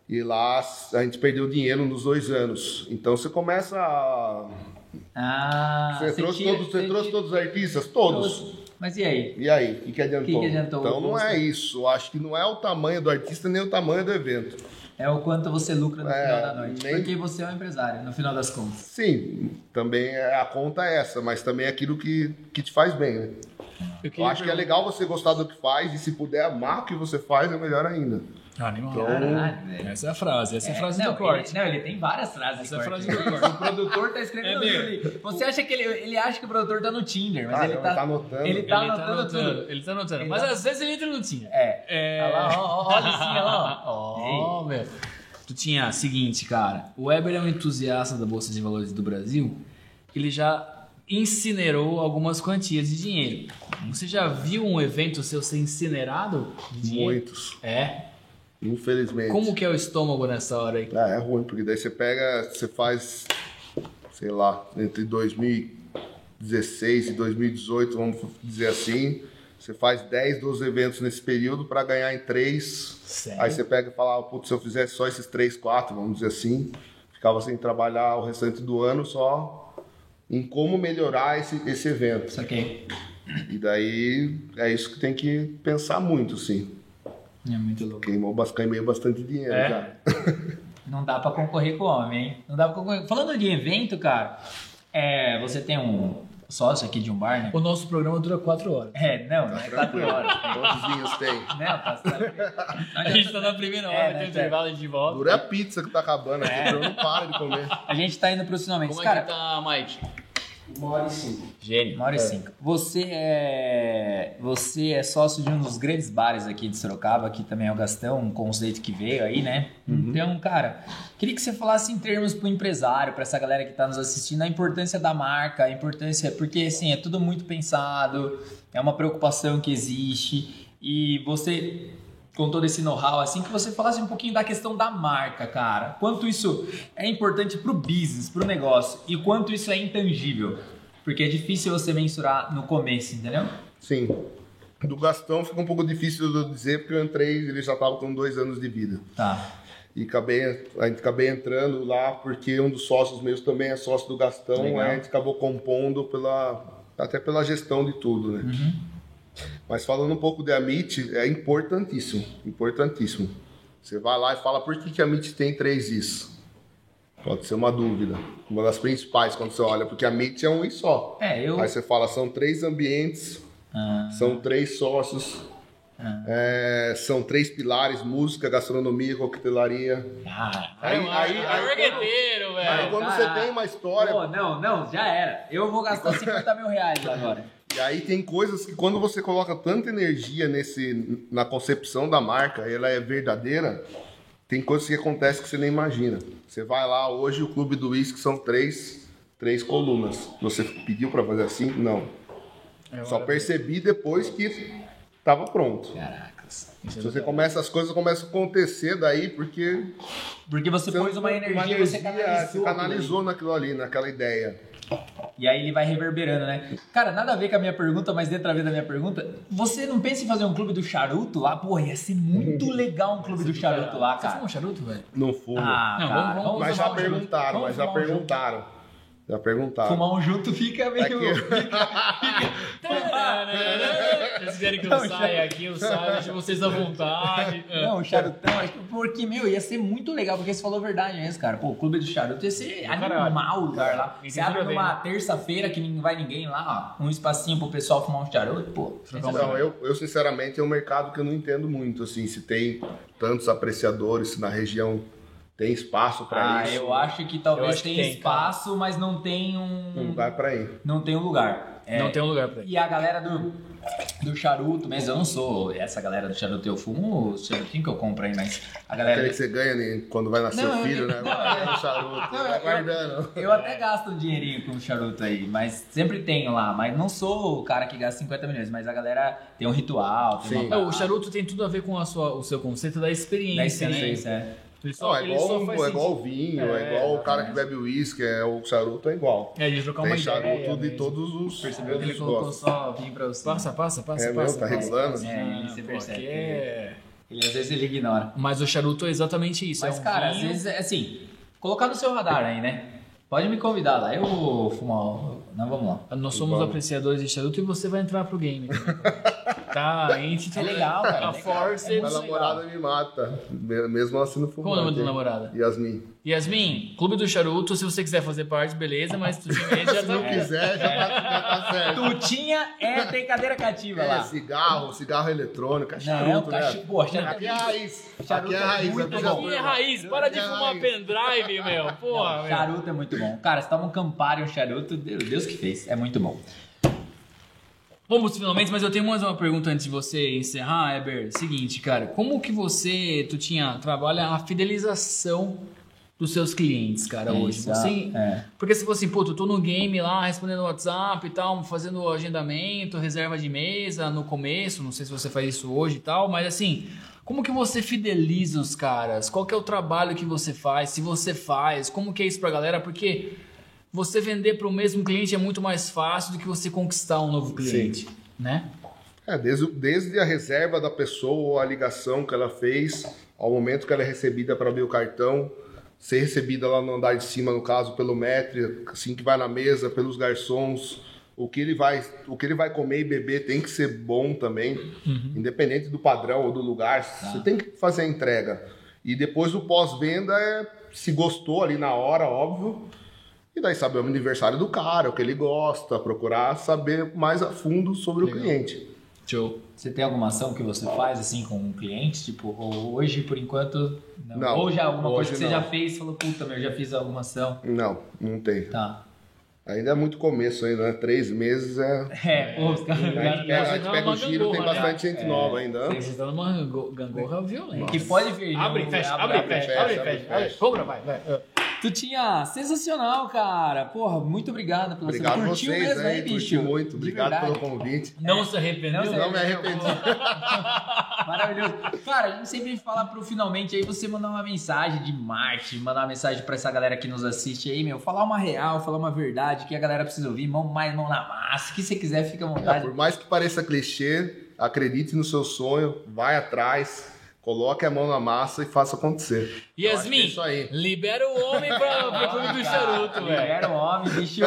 E lá a gente perdeu dinheiro nos dois anos. Então você começa a. Ah, Você, trouxe, tira- todos, você trouxe todos os artistas? Todos. Mas e aí? E aí, o que, que adiantou? Que que adiantou? Então não é isso. Eu acho que não é o tamanho do artista nem o tamanho do evento. É o quanto você lucra no É, final da noite. nem- Porque você é um empresário, no final das contas. Sim, também é, a conta é essa, mas também é aquilo que, que te faz bem, né? Eu, Eu acho que é legal você gostar do que faz e se puder amar o que você faz, é melhor ainda. Ah, animal. Então, Caralho. Essa é a frase, essa é, a frase não, do corte. Ele, não, ele tem várias frases Essa é a frase do corte. O produtor tá escrevendo É tudo. Você acha que ele, ele acha que o produtor tá no Tinder, mas Ah, ele não, tá, tá anotando. Ele tá ele tá anotando anotando, tudo. ele tá anotando. Ele Mas tá- às vezes ele entra no Tinder. É. É. Olha lá, ó, ó, olha assim, ó. Ó, meu. tu tinha, seguinte, cara, o Weber é um entusiasta da Bolsa de Valores do Brasil, ele já incinerou algumas quantias de dinheiro. Você já viu um evento seu ser incinerado? Muitos, É. infelizmente. Como que é o estômago nessa hora aí? Ah, é ruim, porque daí você pega, você faz, sei lá, entre 2016 e 2018, vamos dizer assim, você faz 10, 12 eventos nesse período para ganhar em 3. Sério? Aí você pega e fala, ah, putz, se eu fizesse só esses 3, 4, vamos dizer assim, ficava sem trabalhar o restante do ano só em como melhorar esse, esse evento. Saquei. E daí é isso que tem que pensar muito, sim. É muito louco. Queimou, queimei bastante dinheiro É? já. Não dá pra concorrer com o homem, hein? Não dá pra concorrer. Falando de evento, cara, é, você tem um sócio aqui de um bar, né? O nosso programa dura quatro horas. É, não, não é quatro horas. Quantos vinhos tem? Não, tá. A gente tá na primeira hora, É, tem né, um intervalo de volta. Dura é a pizza que tá acabando aqui, eu não paro de comer. A gente tá indo pros finalmente. Como é Cara, que tá, Mike? Uma hora e cinco. Gênio. Uma hora e cinco. Você é, você é sócio de um dos grandes bares aqui de Sorocaba, que também é o Gastão, um conceito que veio aí, né? Então, cara, queria que você falasse em termos pro empresário, para essa galera que tá nos assistindo, a importância da marca, a importância, porque assim, é tudo muito pensado, é uma preocupação que existe, e você com todo esse know-how, assim, que você falasse um pouquinho da questão da marca, cara. Quanto isso é importante pro business, pro negócio, e quanto isso é intangível. Porque é difícil você mensurar no começo, entendeu? Sim. Do Gastão fica um pouco difícil de dizer, porque eu entrei ele já estava com dois anos de vida. Tá. E acabei, a gente acabei entrando lá porque um dos sócios meus também é sócio do Gastão, Legal. a gente acabou compondo pela, até pela gestão de tudo, né? Mas falando um pouco de Amit, é importantíssimo, importantíssimo. Você vai lá e fala por que, que a Amit tem três Is. Pode ser uma dúvida. Uma das principais quando você olha, porque a Amit é um I só. É, eu. Aí você fala, são três ambientes, Ah, são três sócios, Ah. é, são três pilares, música, gastronomia, coquetelaria. cara. Aí- Aí, aí- aí, aí- marqueteiro, Aí velho. quando você tem uma história, Pô, não, não, já era. Eu vou gastar 50 mil reais agora. E aí tem coisas que quando você coloca tanta energia nesse, na concepção da marca, ela é verdadeira, tem coisas que acontecem que você nem imagina. Você vai lá, hoje o Clube do Whisky são três, três colunas. Você pediu para fazer assim? Não. Só percebi depois que estava pronto. Caracas. Se você começa, as coisas começam a acontecer daí porque Porque você pôs uma energia, você canalizou. você canalizou naquilo ali, naquela ideia. E aí ele vai reverberando, né? Cara, nada a ver com a minha pergunta, mas dentro a ver da minha pergunta, você não pensa em fazer um clube do charuto lá? Porra, ia ser muito legal um clube do charuto lá, Você cara. fuma um charuto, velho? No fumo. Ah, Não, cara, vamos- vamos mas já um perguntaram, Vamos mas já perguntaram. Já perguntaram. Fumar um junto fica meio... Se vocês quiserem que eu Não, saia aqui, eu saio, deixo vocês à vontade. Não, o charutão, acho que- porque, meu, ia ser muito legal, porque você falou a verdade mesmo, cara. Pô, o clube do charuto ia ser animal o lugar lá. E Você abre numa né? terça-feira que não vai ninguém lá, ó, um espacinho pro pessoal fumar um charuto, pô. Não, eu, eu sinceramente é um mercado que eu não entendo muito, assim, se tem tantos apreciadores, se na região tem espaço para Ah, isso. eu acho que Eu talvez acho que tenha tem, espaço, mas não tem Um um. lugar para ir. Não tem um lugar. É, Não tem um lugar pra ir. E a galera do, do charuto, mas eu não sou essa galera do charuto, eu fumo o charutinho que eu compro aí, mas a galera. Aquele que você ganha né, quando vai nascer Não, o eu filho, né? Vai no charuto, Não, vai eu- guardando. Eu até gasto um dinheirinho com charuto aí, mas sempre tenho lá. Mas não sou o cara que gasta 50 milhões, mas a galera tem um ritual, tem uma É, o charuto tem tudo a ver com a sua, o seu conceito da experiência, da né? experiência. é. Ele Não, só, é ele igual, só faz é igual sentido. vinho, é, É, igual o cara que bebe uísque, é, o charuto é igual. É, de trocar uma Tem ideia. charuto de todos os. Percebeu que ele os colocou só vinho pra você. Passa, passa, passa, É passa. mesmo? Tá passa. regulando? É, você percebe. aqui é- Ele às vezes ele ignora. Mas o charuto é exatamente isso. Mas, é um cara, às vinho- vezes, assim, colocar no seu radar aí, né? Pode me convidar lá, eu vou fumar. Não, vamos lá. Nós somos Vamos. apreciadores de charuto e você vai entrar pro game. tá, a gente É legal, cara, A é. Force. É A muito namorada me mata, me- mesmo ela sendo Como é o nome da fumante. namorada? Yasmin. Yasmin, Clube do Charuto, se você quiser fazer parte, beleza, mas tu já Se tá. não quiser, já tá, já tá certo. Tutinha é, tem cadeira cativa É, lá. cigarro, cigarro eletrônico, é Não, charuto, né? cachorro. Pô, charuto Aqui é a raiz. Charuto Aqui é a é raiz. muito aqui bom. Aqui é raiz, para de é fumar raiz. pendrive, meu. Porra, Não, meu. charuto é muito bom. Cara, você toma um Campari, um charuto, Deus, Deus que fez. É muito bom. Vamos finalmente, mas eu tenho mais uma pergunta antes de você encerrar, Eber. Seguinte, cara, como que você, tu tinha, trabalha a fidelização dos seus clientes, cara, hoje? Isso, Você, é. Porque se fosse, pô, tu tô no game lá, respondendo WhatsApp e tal, fazendo agendamento, reserva de mesa no começo, não sei se você faz isso hoje e tal, mas assim, como que você fideliza os caras? Qual que é o trabalho que você faz? Se você faz, como que é isso pra galera? Porque você vender para o mesmo cliente é muito mais fácil do que você conquistar um novo cliente, né? É, desde, desde a reserva da pessoa, a ligação que ela fez, ao momento que ela é recebida para abrir o cartão, ser recebida lá no andar de cima, no caso, pelo maître, assim que vai na mesa, pelos garçons, o que ele vai, o que ele vai comer e beber tem que ser bom também, independente do padrão ou do lugar, você tem que fazer a entrega. E depois o pós-venda é se gostou ali na hora, óbvio, e daí saber o aniversário do cara, o que ele gosta, procurar saber mais a fundo sobre Legal. o cliente. Show. Você tem alguma ação que você faz assim com um cliente? Tipo, ou hoje, por enquanto, não. Não, ou já alguma coisa que você não. já fez, falou, puta, meu, já fiz alguma ação. Não, não tem. Tá. Ainda é muito começo ainda, né? Três meses é. É, pô, os caras. A gente pega, a gente pega o giro, tem né? bastante gente nova ainda. Você tá numa gango- gangorra violenta. Que pode vir. Abre, fecha, abre, fecha, abre, fecha. abre. Cobra, vai, vai. Tu tinha sensacional, cara. Porra, muito obrigado pela Obrigado sua Curtiu vocês mesmo, aí, hein, curti bicho? muito. Obrigado pelo convite. Não se arrependeu? Não se Não me arrependi. Maravilhoso. Cara, a gente sempre fala pro finalmente aí você mandar uma mensagem de marketing, mandar uma mensagem pra essa galera que nos assiste aí, meu. Falar uma real, falar uma verdade que a galera precisa ouvir. Mão mais, mão na massa. O que você quiser, fica à É, vontade. por mais que pareça clichê, acredite no seu sonho, vai atrás, coloque a mão na massa e faça acontecer. Que é Yasmin, isso aí. libera o homem pra, pro clube do charuto, velho. Libera o homem, bicho.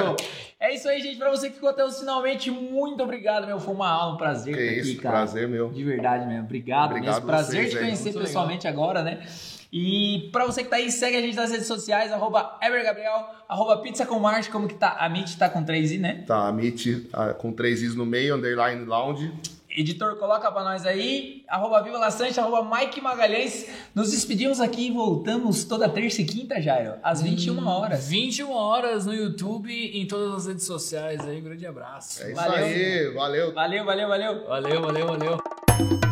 É isso aí, gente. Pra você que ficou até o finalmente, muito obrigado, meu. Foi uma aula, um prazer Que estar aqui, isso, cara. prazer meu. De verdade mesmo. Obrigado, Obrigado mesmo. Prazer vocês te conhecer pessoalmente agora, né? E pra você que tá aí, segue a gente nas redes sociais, arroba evergabriel, arroba pizza com Marte, como que tá? A Meet tá com 3i, né? Tá, a Meet ah, com três is no meio, underline lounge. Editor, coloca pra nós aí, arroba Viva Laçante, arroba Mike Magalhães. Nos despedimos aqui e voltamos toda terça e quinta, Jairo, às 21 horas. 21 horas no YouTube e em todas as redes sociais aí. Grande abraço. É isso Valeu. aí, valeu. Valeu, valeu, valeu. Valeu, valeu, valeu.